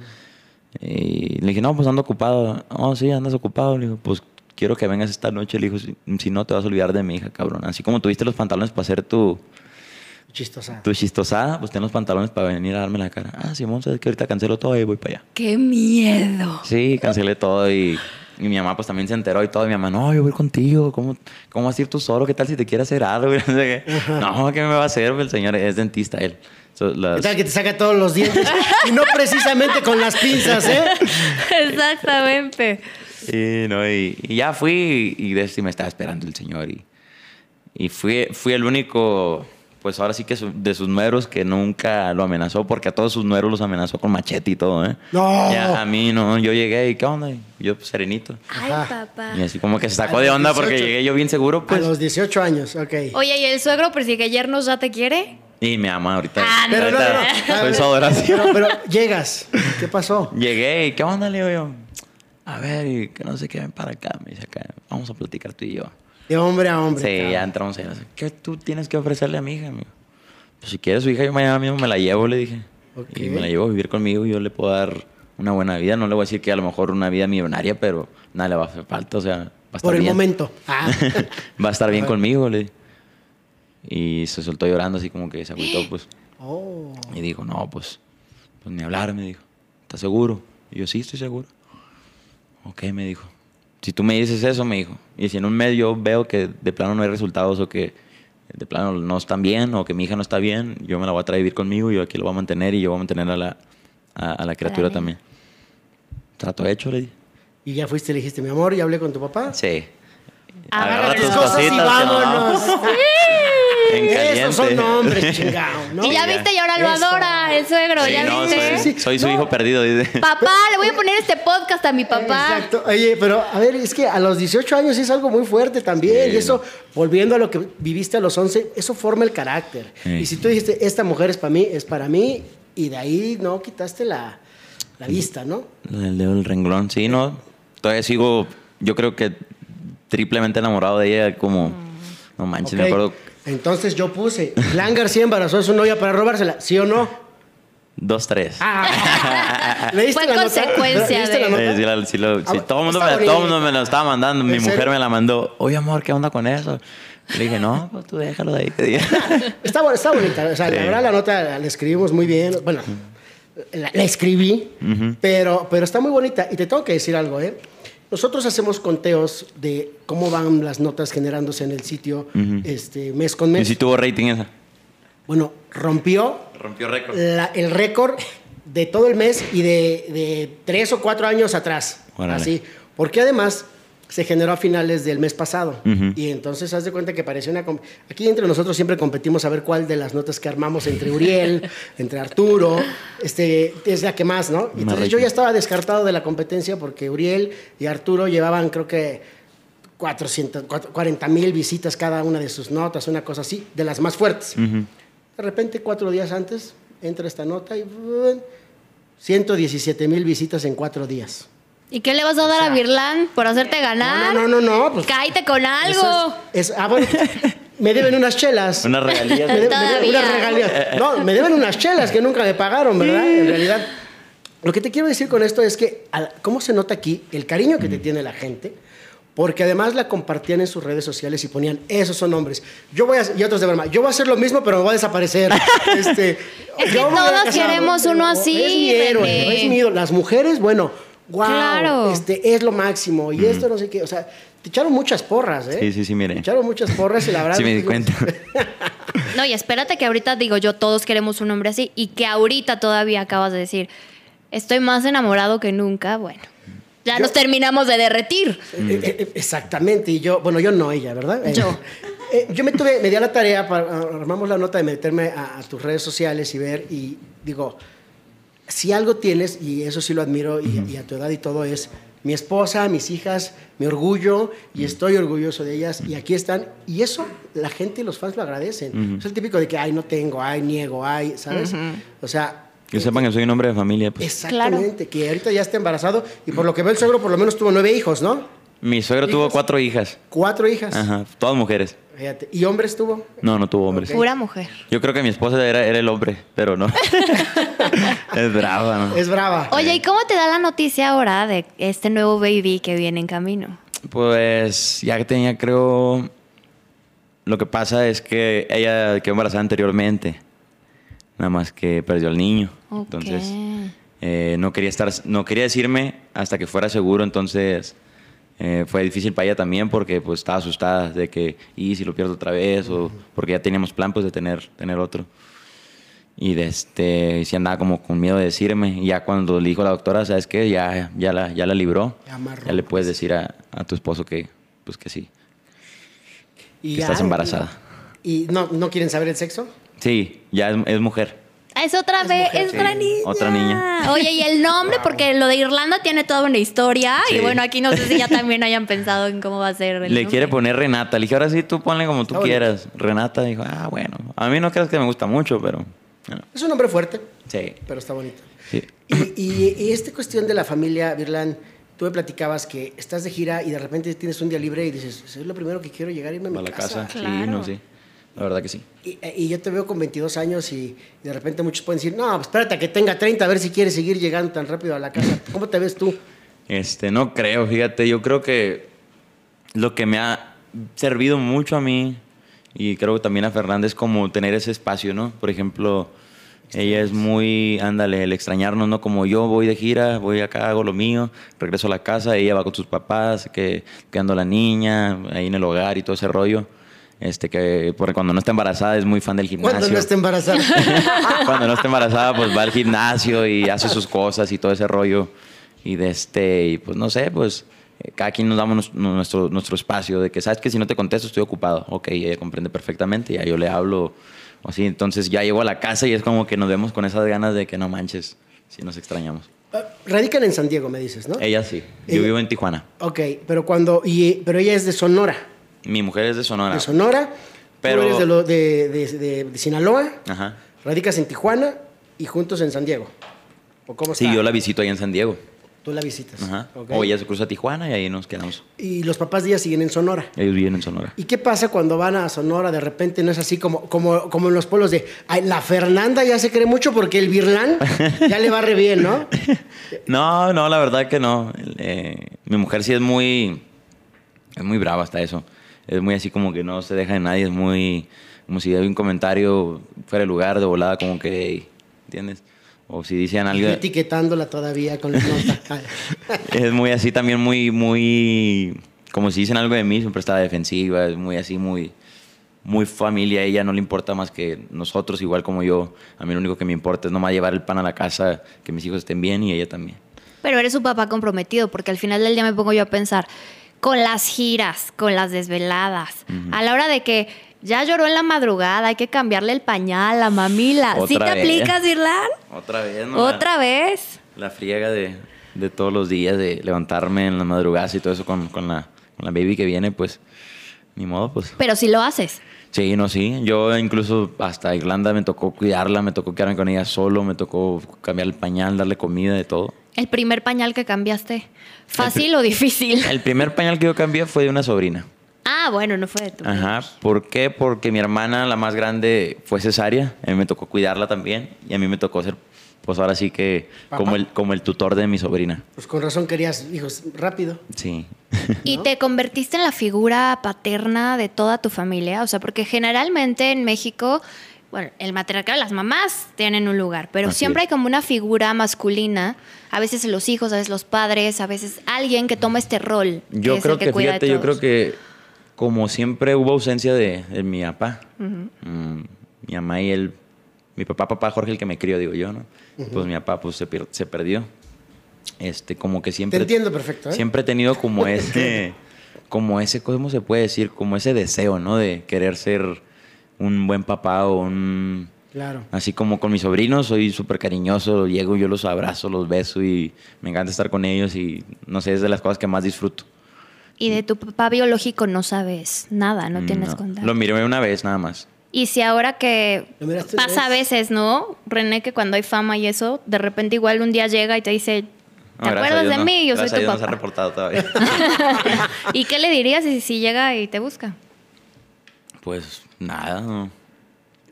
Y le dije, no, pues ando ocupado. Oh, sí, andas ocupado. Le digo, pues quiero que vengas esta noche. Le dijo, si, si no, te vas a olvidar de mi hija, cabrón. Así como tuviste los pantalones para hacer tu, Chistosa. tu chistosada, pues ten los pantalones para venir a darme la cara. Ah, Simón, sabes que ahorita cancelo todo y voy para allá. ¡Qué miedo! Sí, cancelé todo y, y mi mamá pues también se enteró y todo. Y mi mamá, no, yo voy contigo. ¿Cómo, ¿Cómo vas a ir tú solo? ¿Qué tal si te quiere hacer algo? Y <laughs> No, qué. no ¿qué me va a hacer? El señor es dentista, él. So, las- ¿Qué tal que te saca todos los dientes? y no precisamente con las pinzas, ¿eh? Exactamente. Sí, no, y, y ya fui y, de sí me estaba esperando el señor. Y, y fui, fui el único, pues ahora sí que su- de sus nueros que nunca lo amenazó, porque a todos sus nueros los amenazó con machete y todo, ¿eh? No. Ya, a mí no, yo llegué y ¿qué onda? Yo pues, serenito. Ay, Ajá. papá. Y así como que se sacó A de onda porque 18. llegué yo bien seguro, A pues. los 18 años, ok. Oye, ¿y el suegro persigue yernos ya te quiere? Y me ama ahorita. Ah, no, Pero no, Ahorita no, no. Soy su adoración. Pero, pero llegas. ¿Qué pasó? Llegué y ¿qué onda? Le digo yo. A ver, y que no sé qué, ven para acá. Me dice acá, vamos a platicar tú y yo. De hombre a hombre. Sí, cabrón. ya entramos ahí. ¿Qué tú tienes que ofrecerle a mi hija? amigo? Pues si quieres su hija, yo mañana mismo me la llevo, le dije. Y me la llevo a vivir conmigo y yo le puedo dar una buena vida. No le voy a decir que a lo mejor una vida millonaria, pero nada le va a hacer falta. O sea, va a estar Por el bien. momento. Ah. <laughs> va a estar bien <laughs> conmigo, le dije. Y se soltó llorando así como que se agüitó, <gasps> pues. Oh. Y dijo, no, pues, pues ni hablar, me dijo. ¿Estás seguro? Y yo, sí, estoy seguro. Ok, me dijo. Si tú me dices eso, me dijo. Y si en un mes yo veo que de plano no hay resultados o que de plano no están bien o que mi hija no está bien, yo me la voy a traer a vivir conmigo y yo aquí lo voy a mantener y yo voy a mantener a la, a, a la criatura también. Trato hecho, le dije. Y ya fuiste y le dijiste, mi amor, ya hablé con tu papá. Sí. Agarra tus cosas y vámonos. <laughs> En Esos son hombres, <laughs> chingado, ¿no? Y ya viste, y ahora lo Eso. adora el suegro, Sí, ¿ya no, viste? soy, soy su No. hijo perdido, dice. <laughs> Papá, le voy a poner este podcast a mi papá. Exacto. Oye, pero a ver, es que a los 18 años es algo muy fuerte también. Sí, y eso, volviendo a lo que viviste a los 11, eso forma el carácter. Sí. Y si tú dijiste, esta mujer es para mí, es para mí, y de ahí no quitaste la, la vista, ¿no? El dedo del renglón, sí, no. Todavía sigo, yo creo que triplemente enamorado de ella, como, no manches, me acuerdo, Entonces yo puse, Lan García embarazó a su novia para robársela, ¿sí o no? dos, tres. Ah, <laughs> ¿leíste Fue la nota? consecuencia ¿Leíste la de- nota? Sí, sí, la- sí lo- sí, Ah, todo, el mundo me, mundo lo estaba mandando, mi ¿En mujer serio? me la mandó, oye amor, ¿qué onda con eso? Le dije, no, pues tú déjalo de ahí. que diga". <laughs> Está, está bonita. O sea, la verdad, la nota la escribimos muy bien. Bueno, la, la escribí, pero, pero está muy bonita. Y te tengo que decir algo, ¿eh? Nosotros hacemos conteos de cómo van las notas generándose en el sitio este, mes con Y mes. si tuvo rating esa. Bueno, rompió Rompió récord. la- el récord de todo el mes y de, de tres o cuatro años atrás. Órale. Así. Porque además se generó a finales del mes pasado. Y entonces haz de cuenta que parecía una... Aquí entre nosotros siempre competimos a ver cuál de las notas que armamos entre Uriel, <laughs> entre Arturo, este, es la que más, ¿no? Y entonces yo ya estaba descartado de la competencia porque Uriel y Arturo llevaban creo que 400, 40 mil visitas cada una de sus notas, una cosa así, de las más fuertes. De repente, cuatro días antes, entra esta nota y... ¡bum! 117 mil visitas en cuatro días. ¿Y qué le vas a dar a Virlán por hacerte ganar? No, no, no, no, no. Pues, Cállate con algo. es- es- ah, bueno, me deben unas chelas. <laughs> Unas regalías. Me de- me de- Todavía. unas regalías. No, me deben unas chelas que nunca me pagaron, ¿verdad? En realidad, lo que te quiero decir con esto es que, ¿cómo se nota aquí el cariño que te tiene la gente? Porque además la compartían en sus redes sociales y ponían, esos son hombres. Yo voy a, y otros de broma, yo voy a hacer lo mismo, pero me voy a desaparecer. <laughs> Este, Es que casar- queremos uno así, Es mi héroe, es mi ídolo. Las mujeres, bueno, wow, Claro. este, es lo máximo. Y esto no sé qué, o sea, te echaron muchas porras, ¿eh? Sí, sí, sí, mire. Te echaron muchas porras y la <laughs> verdad... Sí me di cuenta. <laughs> No, y espérate que ahorita digo yo, todos queremos un hombre así. Y que ahorita todavía acabas de decir, estoy más enamorado que nunca. Bueno, ya Yo- nos terminamos de derretir. Eh, eh, eh, exactamente, y yo, bueno, yo no, ella, ¿verdad? Eh, Yo. eh, yo me tuve, me di a la tarea, para, armamos la nota de meterme a, a tus redes sociales y ver, y digo, si algo tienes, y eso sí lo admiro, y, y a tu edad y todo, es mi esposa, mis hijas, mi orgullo, y estoy orgulloso de ellas, y aquí están, y eso la gente y los fans lo agradecen. Es el típico de que, ay, no tengo, ay, niego, ay, ¿sabes? O sea... Que sepan que soy un hombre de familia. Pues. Exactamente, que ahorita ya está embarazado, y por lo que veo el suegro por lo menos tuvo nueve hijos, ¿no? Mi suegro tuvo cuatro hijas. Cuatro hijas. Ajá, todas mujeres. Fíjate. ¿Y hombres tuvo? No, no tuvo hombres. Pura mujer. Yo creo que mi esposa era, era el hombre, pero no. <laughs> es brava, ¿no? Es brava. Oye, ¿y cómo te da la noticia ahora de este nuevo baby que viene en camino? Pues ya que tenía, creo. Lo que pasa es que ella quedó embarazada anteriormente. Nada más que perdió al niño. Ok. Entonces, eh, no quería estar, no quería decirme hasta que fuera seguro. Entonces, eh, fue difícil para ella también porque pues estaba asustada de que, y si lo pierdo otra vez, o porque ya teníamos plan pues de tener, tener otro. Y de este, sí andaba como con miedo de decirme. Y ya cuando le dijo la doctora, ¿sabes qué? Ya, ya, la, ya la libró. Ya Ya le puedes decir a, a tu esposo que, pues que sí. Y que estás embarazada. ¿Y no, no quieren saber el sexo? Sí, ya es, es mujer. Es otra vez, mujer, es sí. otra niña. Otra niña. Oye, y el nombre, porque lo de Irlanda tiene toda una historia. Y bueno, aquí no sé si ya también hayan pensado en cómo va a ser. el Le nombre. quiere poner Renata. Le dije, ahora sí, tú ponle como tú Está bonito. quieras. Renata dijo, ah, bueno. A mí no creas que me gusta mucho, pero... bueno, Es un nombre fuerte, sí. pero está bonito. sí. Y, y, y esta cuestión de la familia, Virlan, tú me platicabas que estás de gira y de repente tienes un día libre y dices, es lo primero que quiero llegar a irme a mi A la casa. casa. Sí, no, sí. La verdad que sí. Y, y yo te veo con 22 años y, y de repente muchos pueden decir, no, pues espérate a que tenga 30 a ver si quieres seguir llegando tan rápido a la casa. <laughs> ¿Cómo te ves tú? Este, no creo, fíjate, yo creo que lo que me ha servido mucho a mí y creo que también a Fernández como tener ese espacio, ¿no? Por ejemplo, ella es muy, ándale, el extrañarnos, ¿no? Como yo voy de gira, voy acá, hago lo mío, regreso a la casa, ella va con sus papás, que quedando la niña, ahí en el hogar y todo ese rollo. Este, que porque cuando no está embarazada es muy fan del gimnasio. Cuando no esté embarazada. <laughs> Cuando no está embarazada, pues va al gimnasio y hace sus cosas y todo ese rollo. Y de este, y pues no sé, pues eh, cada quien nos damos nuestro, nuestro espacio de que sabes que si no te contesto estoy ocupado. Ok, ella comprende perfectamente, ya yo le hablo así. Entonces ya llego a la casa y es como que nos vemos con esas ganas de que no manches, si nos extrañamos. Ah, Radican en San Diego, me dices, ¿no? Ella sí, yo Ella- vivo en Tijuana. Ok, pero cuando, y, pero ella es de Sonora. Mi mujer es de Sonora. De Sonora. Pero- Tú eres de, lo- de, de- de- de Sinaloa. Ajá. Radicas en Tijuana y juntos en San Diego. ¿O cómo Sí, yo la visito ahí en San Diego. Tú la visitas. Ajá. O ella se cruza a Tijuana y ahí nos quedamos. Y los papás de ella siguen en Sonora. Ellos viven en Sonora. ¿Y qué pasa cuando van a Sonora? De repente no es así como, como, como en los pueblos de "Ay, la Fernanda ya se cree mucho porque el Virlán ya le va re bien, ¿no? <laughs> No, no, la verdad que no. Eh, mi mujer sí es muy, es muy brava hasta eso. Es muy así como que no se deja de nadie, es muy, como si hay un comentario fuera de lugar, de volada, como que, "Hey", ¿entiendes? O si dicen algo, Yo etiquetándola todavía con la <laughs> nota. es muy así también, muy, muy, como si dicen algo de mí, siempre está defensiva, es muy así, muy, muy familia, a ella no le importa más que nosotros, igual como yo, a mí lo único que me importa es nomás llevar el pan a la casa, que mis hijos estén bien y ella también. Pero eres un papá comprometido, porque al final del día me pongo yo a pensar, con las giras, con las desveladas, a la hora de que ya lloró en la madrugada, hay que cambiarle el pañal, la mamila. ¿Sí te vez. aplicas, Irlan? Otra vez, ¿no? ¿Otra vez? La friega de, de todos los días, de levantarme en la madrugada y todo eso con, con la, con la baby que viene, pues, ni modo, pues. Pero si lo haces. Sí, no, sí. Yo incluso hasta Irlanda me tocó cuidarla, me tocó quedarme con ella solo, me tocó cambiar el pañal, darle comida, de todo. El primer pañal que cambiaste, ¿fácil o difícil? El primer pañal que yo cambié fue de una sobrina. Ah, bueno, no fue de tu. Ajá. ¿Por qué? Porque mi hermana, la más grande, fue cesárea. A mí me tocó cuidarla también. Y a mí me tocó ser, pues ahora sí que, Papá. como el, como el tutor de mi sobrina. Pues con razón querías hijos rápido. Sí. <laughs> Y te convertiste en la figura paterna de toda tu familia, o sea, porque generalmente en México, bueno, el matriarcado, las mamás tienen un lugar, pero Así siempre es. hay como una figura masculina, a veces los hijos, a veces los padres, a veces alguien que toma este rol. Yo es el creo que, cuida de fíjate, yo creo que como siempre hubo ausencia de, de mi papá, mm, mi mamá y él, mi papá, papá Jorge, el que me crió, digo yo, ¿no? Pues mi papá pues se, perdió. Este, como que siempre... Te entiendo perfecto, ¿eh? Siempre he tenido como <laughs> ese, como ese, ¿cómo se puede decir? Como ese deseo, ¿no? De querer ser un buen papá o un... Claro. Así como con mis sobrinos, soy súper cariñoso, llego, yo los abrazo, los beso y me encanta estar con ellos y no sé, es de las cosas que más disfruto. Y de tu papá biológico no sabes nada, no tienes No, contacto. Lo miré una vez nada más. Y si ahora que ¿Lo miraste una pasa a veces, ¿no? René, que cuando hay fama y eso, de repente igual un día llega y te dice, ¿te No, acuerdas de no. mí? Yo soy Gracias tu Dios no se ha papá. reportado todavía. <laughs> ¿Y qué le dirías si, si llega y te busca? pues nada, no.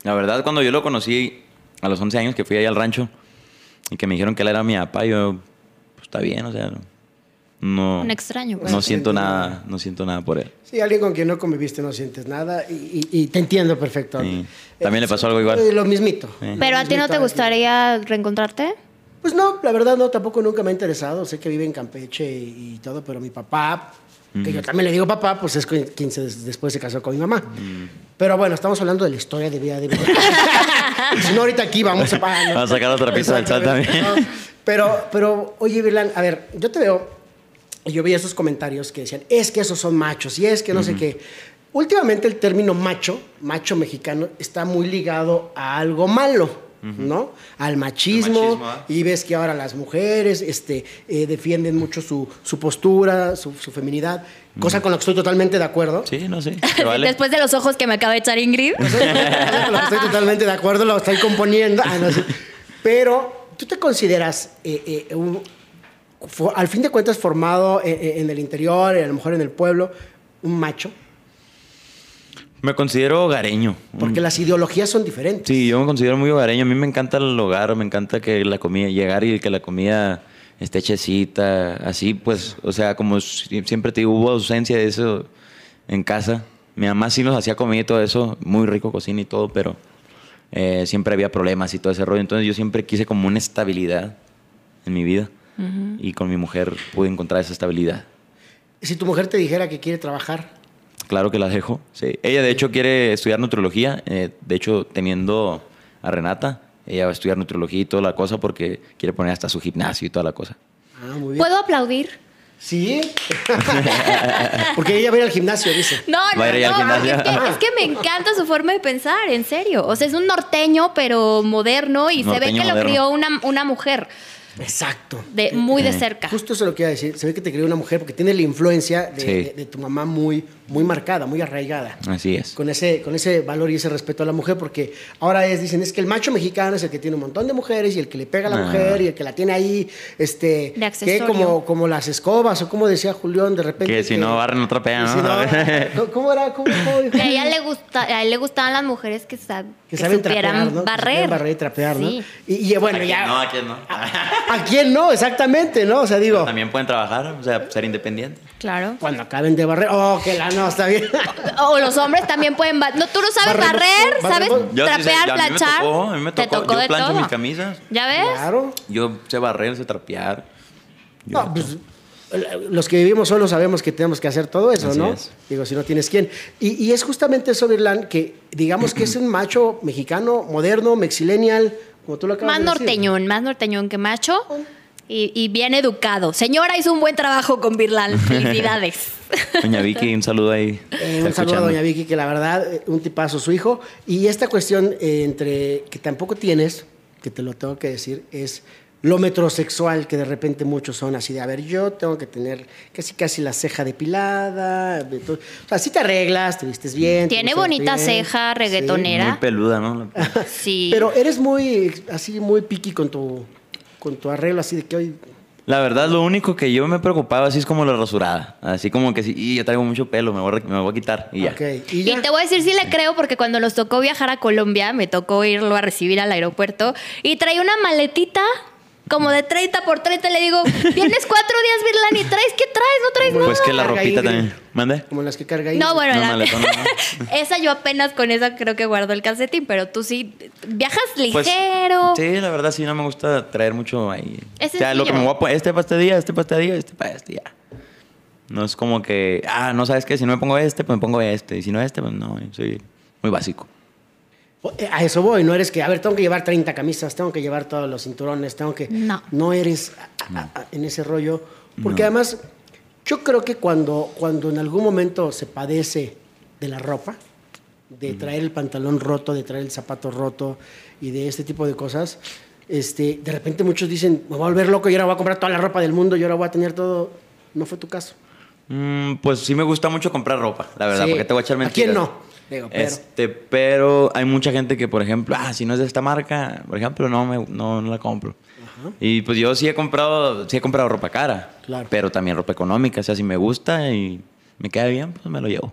La verdad, cuando yo lo conocí a los 11 años que fui ahí al rancho y que me dijeron que él era mi papá, yo, pues está bien, o sea, no... Un extraño, pues. No siento nada, no siento nada por él. Sí, alguien con quien no conviviste no sientes nada y, y- y te entiendo perfecto. Sí. También le pasó algo igual. Eh, Lo mismito. Sí. ¿Pero a ti no te gustaría reencontrarte? Pues no, la verdad no, tampoco nunca me ha interesado. Sé que vive en Campeche y, y todo, pero mi papá, que yo también le digo papá, pues es quien se- después se casó con mi mamá. Pero bueno, estamos hablando de la historia de vida de mi <laughs> Si no, ahorita aquí vamos a... <laughs> Vamos a sacar otra pista del chat también. No, Pero, pero, oye, Virlan, a ver, yo te veo, y yo vi esos comentarios que decían, es que esos son machos, y es que no sé qué. Últimamente el término macho, macho mexicano, está muy ligado a algo malo. ¿no? Al machismo, machismo, ¿ah? y ves que ahora las mujeres este, eh, defienden mucho su, su postura, su, su feminidad, cosa con la que estoy totalmente de acuerdo. Sí, no sé. <laughs> vale. Después de los ojos que me acaba de echar Ingrid. Con que estoy totalmente de acuerdo, lo estoy componiendo. Ah, no. Pero, ¿tú te consideras, eh, eh, un- fo- al fin de cuentas, formado en, en- en el interior, a lo mejor en el pueblo, un macho? Me considero hogareño. Porque las ideologías son diferentes. Sí, yo me considero muy hogareño. A mí me encanta el hogar, me encanta que la comida, llegar y que la comida esté hechecita, así pues, o sea, como si- siempre te digo, hubo ausencia de eso en casa. Mi mamá sí nos hacía comida y todo eso, muy rico cocina y todo, pero eh, siempre había problemas y todo ese rollo. Entonces yo siempre quise como una estabilidad en mi vida y con mi mujer pude encontrar esa estabilidad. Si tu mujer te dijera que quiere trabajar, Claro que la dejo. Sí. Ella, de hecho, quiere estudiar nutriología. eh, de hecho, teniendo a Renata, ella va a estudiar nutriología y toda la cosa porque quiere poner hasta su gimnasio y toda la cosa. ah, muy bien. ¿Puedo aplaudir? Sí. <laughs> Porque ella va a ir al gimnasio, dice. No, no, no, es que, es que me encanta su forma de pensar, en serio. O sea, es un norteño, pero moderno y se ve Norteño que lo moderno. crió una, una mujer Exacto. de, muy de cerca. Justo eso es lo que iba a decir. Se ve que te crió una mujer porque tiene la influencia de, Sí. de- de tu mamá muy, muy marcada, muy arraigada. Así es. Con ese, con ese valor y ese respeto a la mujer, porque ahora es, dicen, es que el macho mexicano es el que tiene un montón de mujeres y el que le pega a la No. mujer y el que la tiene ahí, este, De que como, como las escobas, o como decía Julián, de repente. Que si no barren, no trapean, que si ¿no? ¿cómo- ¿Cómo era? ¿Cómo, cómo dijo? Que a ella le gusta, a él le gustaban las mujeres que, sab- Que que saben trapear, ¿no? Barrer. y trapear, ¿no? Y, y, bueno, ya. No, aquí no. <laughs> ¿A quién no? Exactamente, ¿no? O sea, digo, También pueden trabajar, o sea, ser independientes. Claro. cuando acaben de barrer, oh, que la no, está bien. O los hombres también pueden No, tú no sabes Barremos, barrer, sabes barremos. Yo sí sé, trapear, a mí me planchar. tocó, a mí me Te tocó. tocó Yo de plancho todo. mis camisas. ¿Ya ves? Claro. Yo sé barrer, sé trapear. Yo- No, pues los que vivimos solos sabemos que tenemos que hacer todo eso, Así ¿no? es. Digo, si no tienes quién. Y, y es justamente eso, Virlan, que digamos que es un macho mexicano, moderno, mexilenial, como tú lo acabas Más de decir. norteñón, más norteñón que macho. Y, y bien educado. Señora hizo un buen trabajo con Birlan. <laughs> Felicidades. Doña Vicky, un saludo ahí. Eh, un saludo a escuchando. doña Vicky, que la verdad, eh, un tipazo su hijo. Y esta cuestión eh, entre que tampoco tienes, que te lo tengo que decir, es lo metrosexual, que de repente muchos son así de, a ver, yo tengo que tener casi casi la ceja depilada. de. O sea, si te arreglas, te vistes bien. Tiene bonita bien, ceja, sí. reggaetonera. Muy peluda, ¿no? <laughs> Sí. Pero eres muy, así, muy piqui con tu, con tu arreglo, así de que hoy... La verdad, lo único que yo me preocupaba así es como la rasurada. Así como que sí, y yo traigo mucho pelo, me voy a, me voy a quitar y ya. Ok, y te voy a decir si le creo porque cuando nos tocó viajar a Colombia, me tocó irlo a recibir al aeropuerto y traía una maletita como de 30 por 30. Le digo, vienes cuatro días, Virlan, y traes, ¿qué traes? No traes nada. Pues que la ropita Ingrid. también. ¿Mande? Como las que carga ahí. No, bueno, No, la- maletón, no, <laughs> esa yo apenas con esa creo que guardo el calcetín, pero tú sí viajas Pues, ligero. sí, la verdad sí no me gusta traer mucho ahí. Es o sea, lo que me voy a poner, este para este día, este para este día, este para este ya. No es como que, ah, no sabes qué, si no me pongo este, pues me pongo este. Y si no este, pues no, soy muy básico. Eh, A eso voy, no eres que, a ver, tengo que llevar 30 camisas, tengo que llevar todos los cinturones, tengo que... No. No eres a- a- a- en ese rollo. Porque además, yo creo que cuando, cuando en algún momento se padece de la ropa, de traer el pantalón roto, de traer el zapato roto y de este tipo de cosas, este, de repente muchos dicen, me voy a volver loco y ahora voy a comprar toda la ropa del mundo y ahora voy a tener todo... No fue tu caso. Mm, pues sí me gusta mucho comprar ropa, la verdad, Sí. porque te voy a echar ¿A mentiras. quién no? Digo, pero- Este, pero hay mucha gente que, por ejemplo, ah, si no es de esta marca, por ejemplo, no, me, no, no la compro. Y pues yo sí he comprado, sí he comprado ropa cara, Claro. pero también ropa económica, o sea, si me gusta y me queda bien, pues me lo llevo.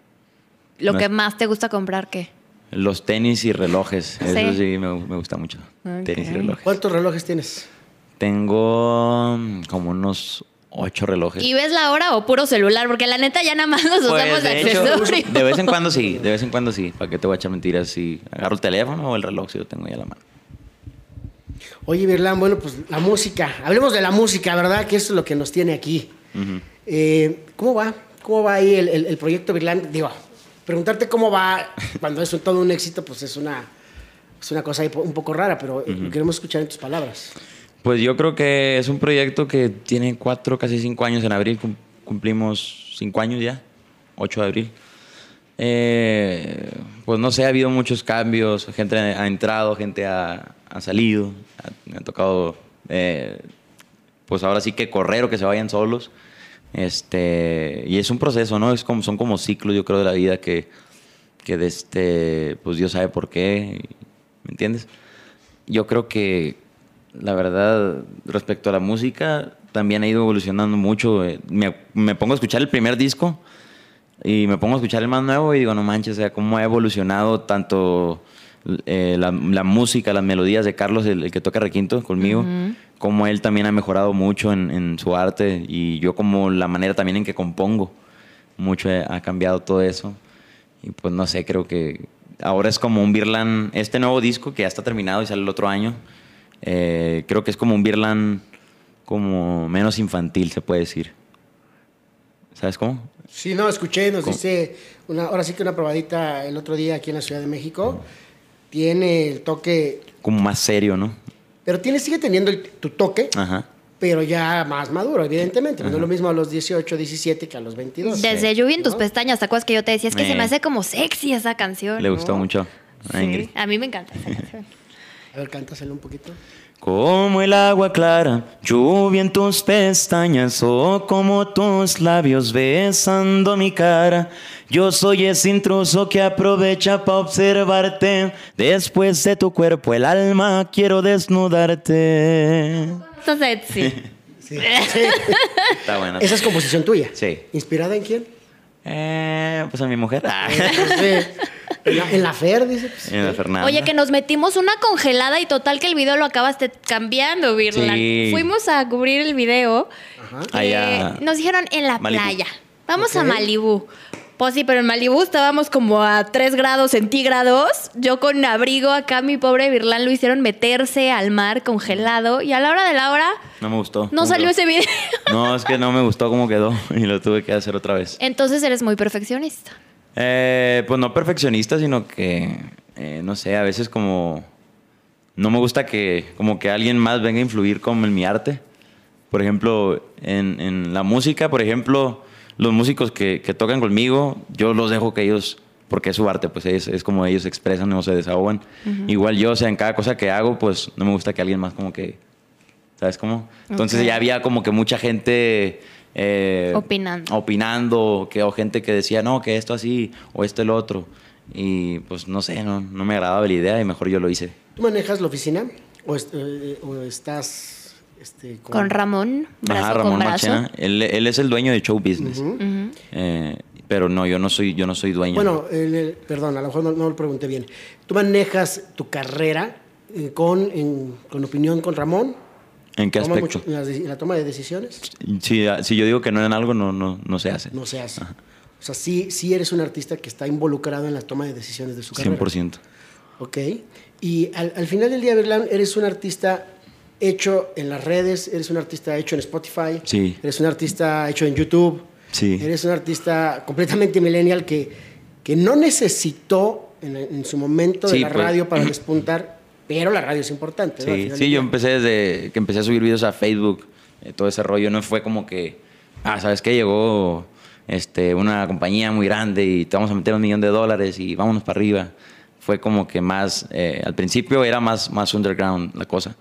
Lo no que es- más te gusta comprar, ¿qué? Los tenis y relojes, eso Sí. me, me gusta mucho. Tenis y relojes. ¿Cuántos relojes tienes? Tengo mm, como unos ocho relojes. ¿Y ves la hora o puro celular? Porque la neta ya nada más los Pues, usamos de de, hecho, accesorio. de vez en cuando sí, de vez en cuando sí. ¿Para qué te voy a echar mentiras si agarro el teléfono o el reloj si lo tengo ahí a la mano? Oye, Virlán, bueno, pues la música. Hablemos de la música, ¿verdad? Que eso es lo que nos tiene aquí. Eh, ¿Cómo va? ¿Cómo va ahí el, el- el proyecto Virlán? Digo, preguntarte cómo va cuando es todo un éxito, pues es una, es una cosa un poco rara, pero queremos escuchar en tus palabras. Pues yo creo que es un proyecto que tiene cuatro, casi cinco años. En abril cum- cumplimos cinco años ya, 8 de abril. Eh, pues no sé, ha habido muchos cambios, gente ha entrado, gente ha, salido, ha- ha tocado, eh, pues ahora sí que correr o que se vayan solos. Este, y es un proceso, ¿no? Es como, son como ciclos, yo creo, de la vida que, que este, pues Dios sabe por qué, ¿me entiendes? Yo creo que, la verdad, respecto a la música, también ha ido evolucionando mucho. eh, Me, me pongo a escuchar el primer disco y me pongo a escuchar el más nuevo y digo, no manches, o sea, cómo ha evolucionado tanto eh, la, la música, las melodías de Carlos, el, el que toca requinto conmigo, como él también ha mejorado mucho en, en su arte y yo como la manera también en que compongo, mucho eh, ha cambiado todo eso. Y pues no sé, creo que ahora es como un Birland, este nuevo disco que ya está terminado y sale el otro año, eh, creo que es como un Birland como menos infantil, se puede decir. ¿Sabes cómo? Sí, no, escuché, nos ¿Cómo? dice, una, ahora sí que una probadita el otro día aquí en la Ciudad de México. Tiene el toque, Como más serio, ¿no? pero tiene, sigue teniendo el- tu toque, Ajá. pero ya más maduro, evidentemente. No es lo mismo a los 18, 17 que a los 22. Desde lluvia en tus pestañas, ¿te acuerdas que yo te decía? Es que se me hace como sexy esa canción. Le gustó mucho. Sí, a mí me encanta esa canción. <laughs> A ver, cántaselo un poquito. Como el agua clara, lluvia en tus pestañas, o como tus labios besando mi cara. Yo soy ese intruso que aprovecha para observarte. Después de tu cuerpo, el alma, quiero desnudarte. Está sexy. Sí. <laughs> sí. <laughs> Está bueno. Esa es composición tuya. Sí. ¿Inspirada en quién? Eh, pues a mi mujer. Ah. Eh, sí. en, la, en la Fer, dice. pues, En la Fernanda. Oye, que nos metimos una congelada y total que el video lo acabaste cambiando, Virla. Sí. Fuimos a cubrir el video. que Allá. Nos dijeron en la playa. Vamos a. Malibú. Pues sí, pero en Malibú estábamos como a 3 grados centígrados. Yo con abrigo acá, mi pobre Virlán lo hicieron meterse al mar congelado. Y a la hora de la hora, No me gustó. no ¿Cómo salió quedó? ese video. <laughs> No, es que no me gustó cómo quedó y lo tuve que hacer otra vez. Entonces eres muy perfeccionista. Eh, pues no perfeccionista, sino que, eh, no sé, a veces como... No me gusta que como que alguien más venga a influir como en mi arte. Por ejemplo, en, en la música, por ejemplo, los músicos que, que tocan conmigo, yo los dejo que ellos, porque es su arte, pues es, es como ellos se expresan o se desahogan. Igual yo, o sea, en cada cosa que hago, pues no me gusta que alguien más como que... ¿Sabes cómo? Entonces ya había como que mucha gente... eh, Opinando. opinando, que, o gente que decía, no, que esto así, o esto el otro. Y pues no sé, no, no me agradaba la idea y mejor yo lo hice. ¿Tú manejas la oficina? ¿O, est- eh, o estás este, Con Ramón, brazo Ajá, con Ramón brazo. Machena. Él, él es el dueño de Show Business. Eh, pero no, yo no soy, yo no soy dueño. Bueno, el- el- perdón, a lo mejor no, no lo pregunté bien. ¿Tú manejas tu carrera eh, con, en- con opinión con Ramón? ¿En qué ¿Toma aspecto? mucho- en, la, en la toma de decisiones? Si, si yo digo que no en algo, no, no, no se hace. No se hace. O sea, sí, sí eres un artista que está involucrado en la toma de decisiones de su carrera. 100%. Ok. Y al, al final del día, Berlán, eres un artista hecho en las redes, eres un artista hecho en Spotify, Sí. eres un artista hecho en YouTube, Sí. eres un artista completamente millennial que, que no necesitó en, en su momento de Sí, la pues. radio para despuntar, pero la radio es importante. ¿no? Sí, sí, yo empecé desde que empecé a subir videos a Facebook, eh, todo ese rollo, no fue como que, ah, ¿sabes qué? Llegó este, una compañía muy grande y te vamos a meter un millón de dólares y vámonos para arriba. Fue como que más, eh, al principio era más, más underground la cosa.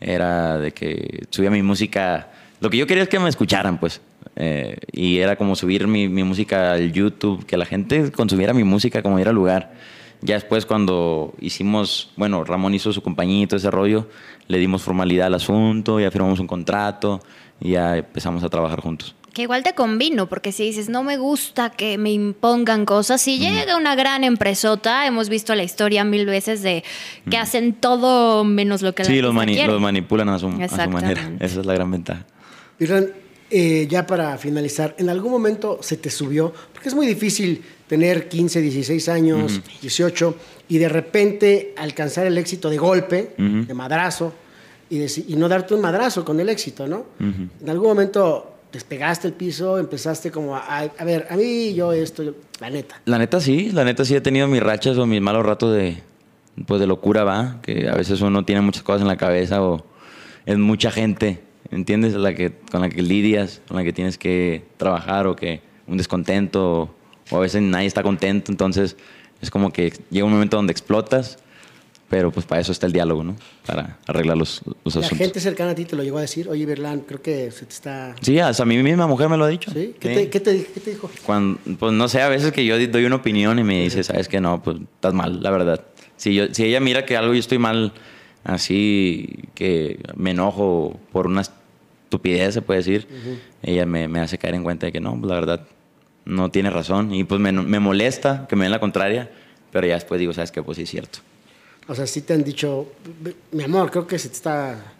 Era de que subía mi música, lo que yo quería es que me escucharan, pues. Eh, y era como subir mi, mi música al YouTube, que la gente consumiera mi música como diera lugar. Ya después cuando hicimos, bueno, Ramón hizo su todo ese rollo, le dimos formalidad al asunto, ya firmamos un contrato y ya empezamos a trabajar juntos. Que igual te combino, porque si dices, no me gusta que me impongan cosas, si llega una gran empresota, hemos visto la historia mil veces de que hacen todo menos lo que la Sí, los, artista mani- quiere. los manipulan a su, a su manera. Esa es la gran ventaja. Birran, eh, ya para finalizar, ¿en algún momento se te subió? Porque es muy difícil tener 15, 16 años, 18, y de repente alcanzar el éxito de golpe, de madrazo, y no darte un madrazo con el éxito, ¿no? En algún momento despegaste el piso, empezaste como a, ver, a mí yo esto, la neta. La neta sí, la neta sí he tenido mis rachas o mis malos ratos de, pues de locura, va, que a veces uno tiene muchas cosas en la cabeza o es mucha gente, ¿entiendes? La que, con la que lidias, con la que tienes que trabajar o que un descontento o, o a veces nadie está contento, entonces es como que llega un momento donde explotas, Pero pues para eso está el diálogo, ¿no? Para arreglar los, los La asuntos. gente cercana a ti te lo llegó a decir, oye, Berlán, creo que se te está... Sí, hasta mi misma mujer me lo ha dicho. ¿Sí? ¿Qué, Sí. Te, qué, te, qué te dijo? Cuando, pues no sé, a veces que yo doy una opinión y me dice, sabes que no, pues estás mal, la verdad. Si, yo, si ella mira que algo yo estoy mal, así que me enojo por una estupidez, se puede decir, ella me, me hace caer en cuenta de que no, pues la verdad, no tiene razón. Y pues me, me molesta que me den la contraria, pero ya después digo, sabes que pues sí es cierto. O sea, sí te han dicho, mi amor, creo que se te está...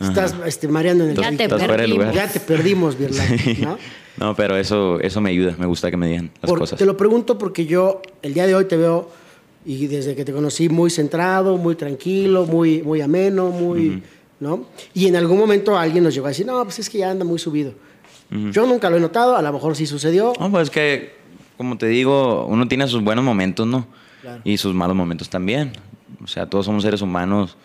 Estás este, mareando en el Ya te lugar. Ya te perdimos, Berlán, <laughs> ¿no? No, pero eso, eso me ayuda, me gusta que me digan las Por- cosas. Te lo pregunto porque yo el día de hoy te veo y desde que te conocí muy centrado, muy tranquilo, muy, muy ameno, muy, ¿no? Y en algún momento alguien nos llegó a decir, no, pues es que ya anda muy subido. Yo nunca lo he notado, a lo mejor sí sucedió. No, pues es que, como te digo, uno tiene sus buenos momentos, ¿no? Claro. Y sus malos momentos también. O sea, todos somos seres humanos.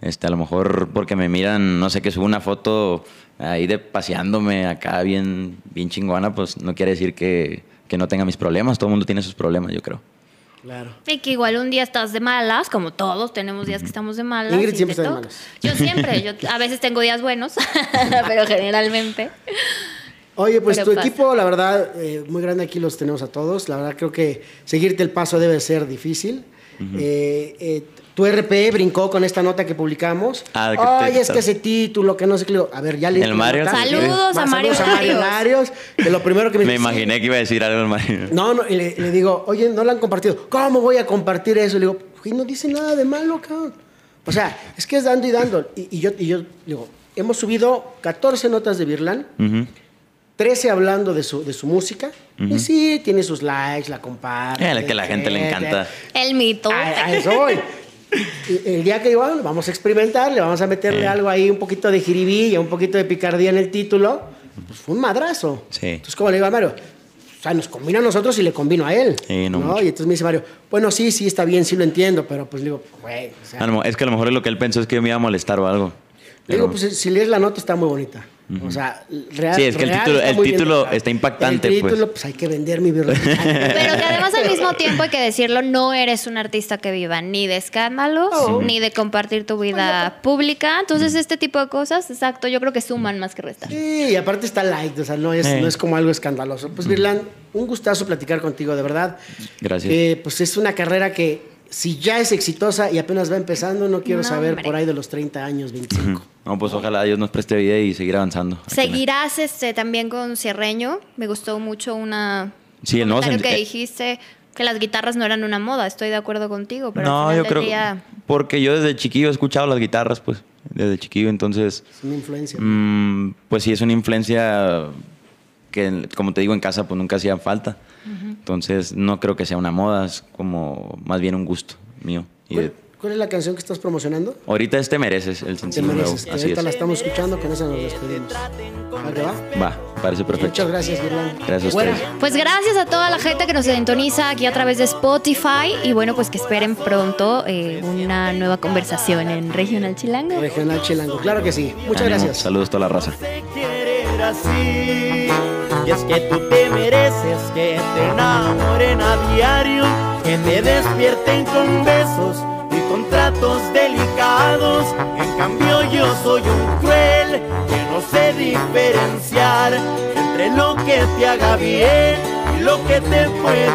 Este, a lo mejor porque me miran, no sé, que subo una foto ahí de paseándome acá bien, bien chingona, pues no quiere decir que, que no tenga mis problemas. Todo el mundo tiene sus problemas, yo creo. Claro. Y que igual un día estás de malas, como todos tenemos días que estamos de malas. Ingrid siempre está de malas. Yo siempre, yo <laughs> a veces tengo días buenos, <laughs> pero generalmente. Oye, pues Pero tu pasa. equipo, la verdad, eh, muy grande aquí los tenemos a todos. La verdad creo que seguirte el paso debe ser difícil. Eh, eh, tu RP brincó con esta nota que publicamos. Ah, te- Ay, es que ese título, que no sé qué. le digo, A ver, ya le El Mario. Saludos a Mario Saludos a Mario Larios. Que lo primero que me imaginé que iba a decir algo hermano. No, no, y le, le digo, oye, no lo han compartido. ¿Cómo voy a compartir eso? Le digo, "Güey, no dice nada de malo, cabrón. O sea, es que es dando y dando. Y, y yo, y yo digo, hemos subido 14 notas de Birlan, 13 hablando de su, de su música. Y sí, tiene sus likes, la comparte. Eh, que a la gente le encanta. El mito. A, a eso voy. Y el día que digo, bueno, vamos a experimentar, le vamos a meterle Eh. algo ahí, un poquito de jiribilla, un poquito de picardía en el título, pues fue un madrazo. Sí. Entonces, como le digo a Mario, o sea, nos combina a nosotros y le combino a él. Sí, no mucho. Y entonces me dice Mario, bueno, sí, sí, está bien, sí lo entiendo, pero pues le digo, güey, o sea, A lo mo- Es que a lo mejor lo que él pensó es que yo me iba a molestar o algo. Le digo, pues si lees la nota está muy bonita. O sea, real. Sí, es que el título- está el título está impactante, El pues. título, pues, hay que vender mi birra. <laughs> Pero que además al mismo tiempo hay que decirlo, no eres un artista que viva ni de escándalos, ni de compartir tu vida pública. Entonces este tipo de cosas, exacto, yo creo que suman más que restar. Sí, y aparte está light, o sea, no es, Eh. no es como algo escandaloso. Pues, Virlan, un gustazo platicar contigo, de verdad. Gracias. Eh, pues es una carrera que, si ya es exitosa y apenas va empezando, no quiero No, saber hombre. por ahí de los 30 años, 25. No, pues ojalá Dios nos preste vida y seguir avanzando. Seguirás este, también con Cierreño. Me gustó mucho una Sí, el sen- que eh, dijiste que las guitarras no eran una moda. Estoy de acuerdo contigo, pero no, yo creo. día- Porque yo desde chiquillo he escuchado las guitarras, pues. Desde chiquillo, entonces. Es una influencia. mm, pues sí, es una influencia que, como te digo, en casa, pues nunca hacía falta. Entonces, no creo que sea una moda, es como más bien un gusto mío. Y de- ¿Cuál, es la canción que estás promocionando? ahorita este mereces el Te sencillo nuevo. mereces. Así ahorita es. la estamos escuchando, con esa nos despedimos. ¿Va va? Parece perfecto. Muchas gracias, Virlan. Gracias a ustedes. Pues gracias a toda la gente que nos sintoniza aquí a través de Spotify y bueno, pues que esperen pronto eh, una nueva conversación en Regional Chilango. Regional Chilango. Claro que sí. Muchas Ánimo, gracias. Saludos a toda la raza. Y es que tú te mereces que te enamoren a diario, que te despierten con besos y con tratos delicados. En cambio yo soy un cruel que no sé diferenciar entre lo que te haga bien y lo que te pueda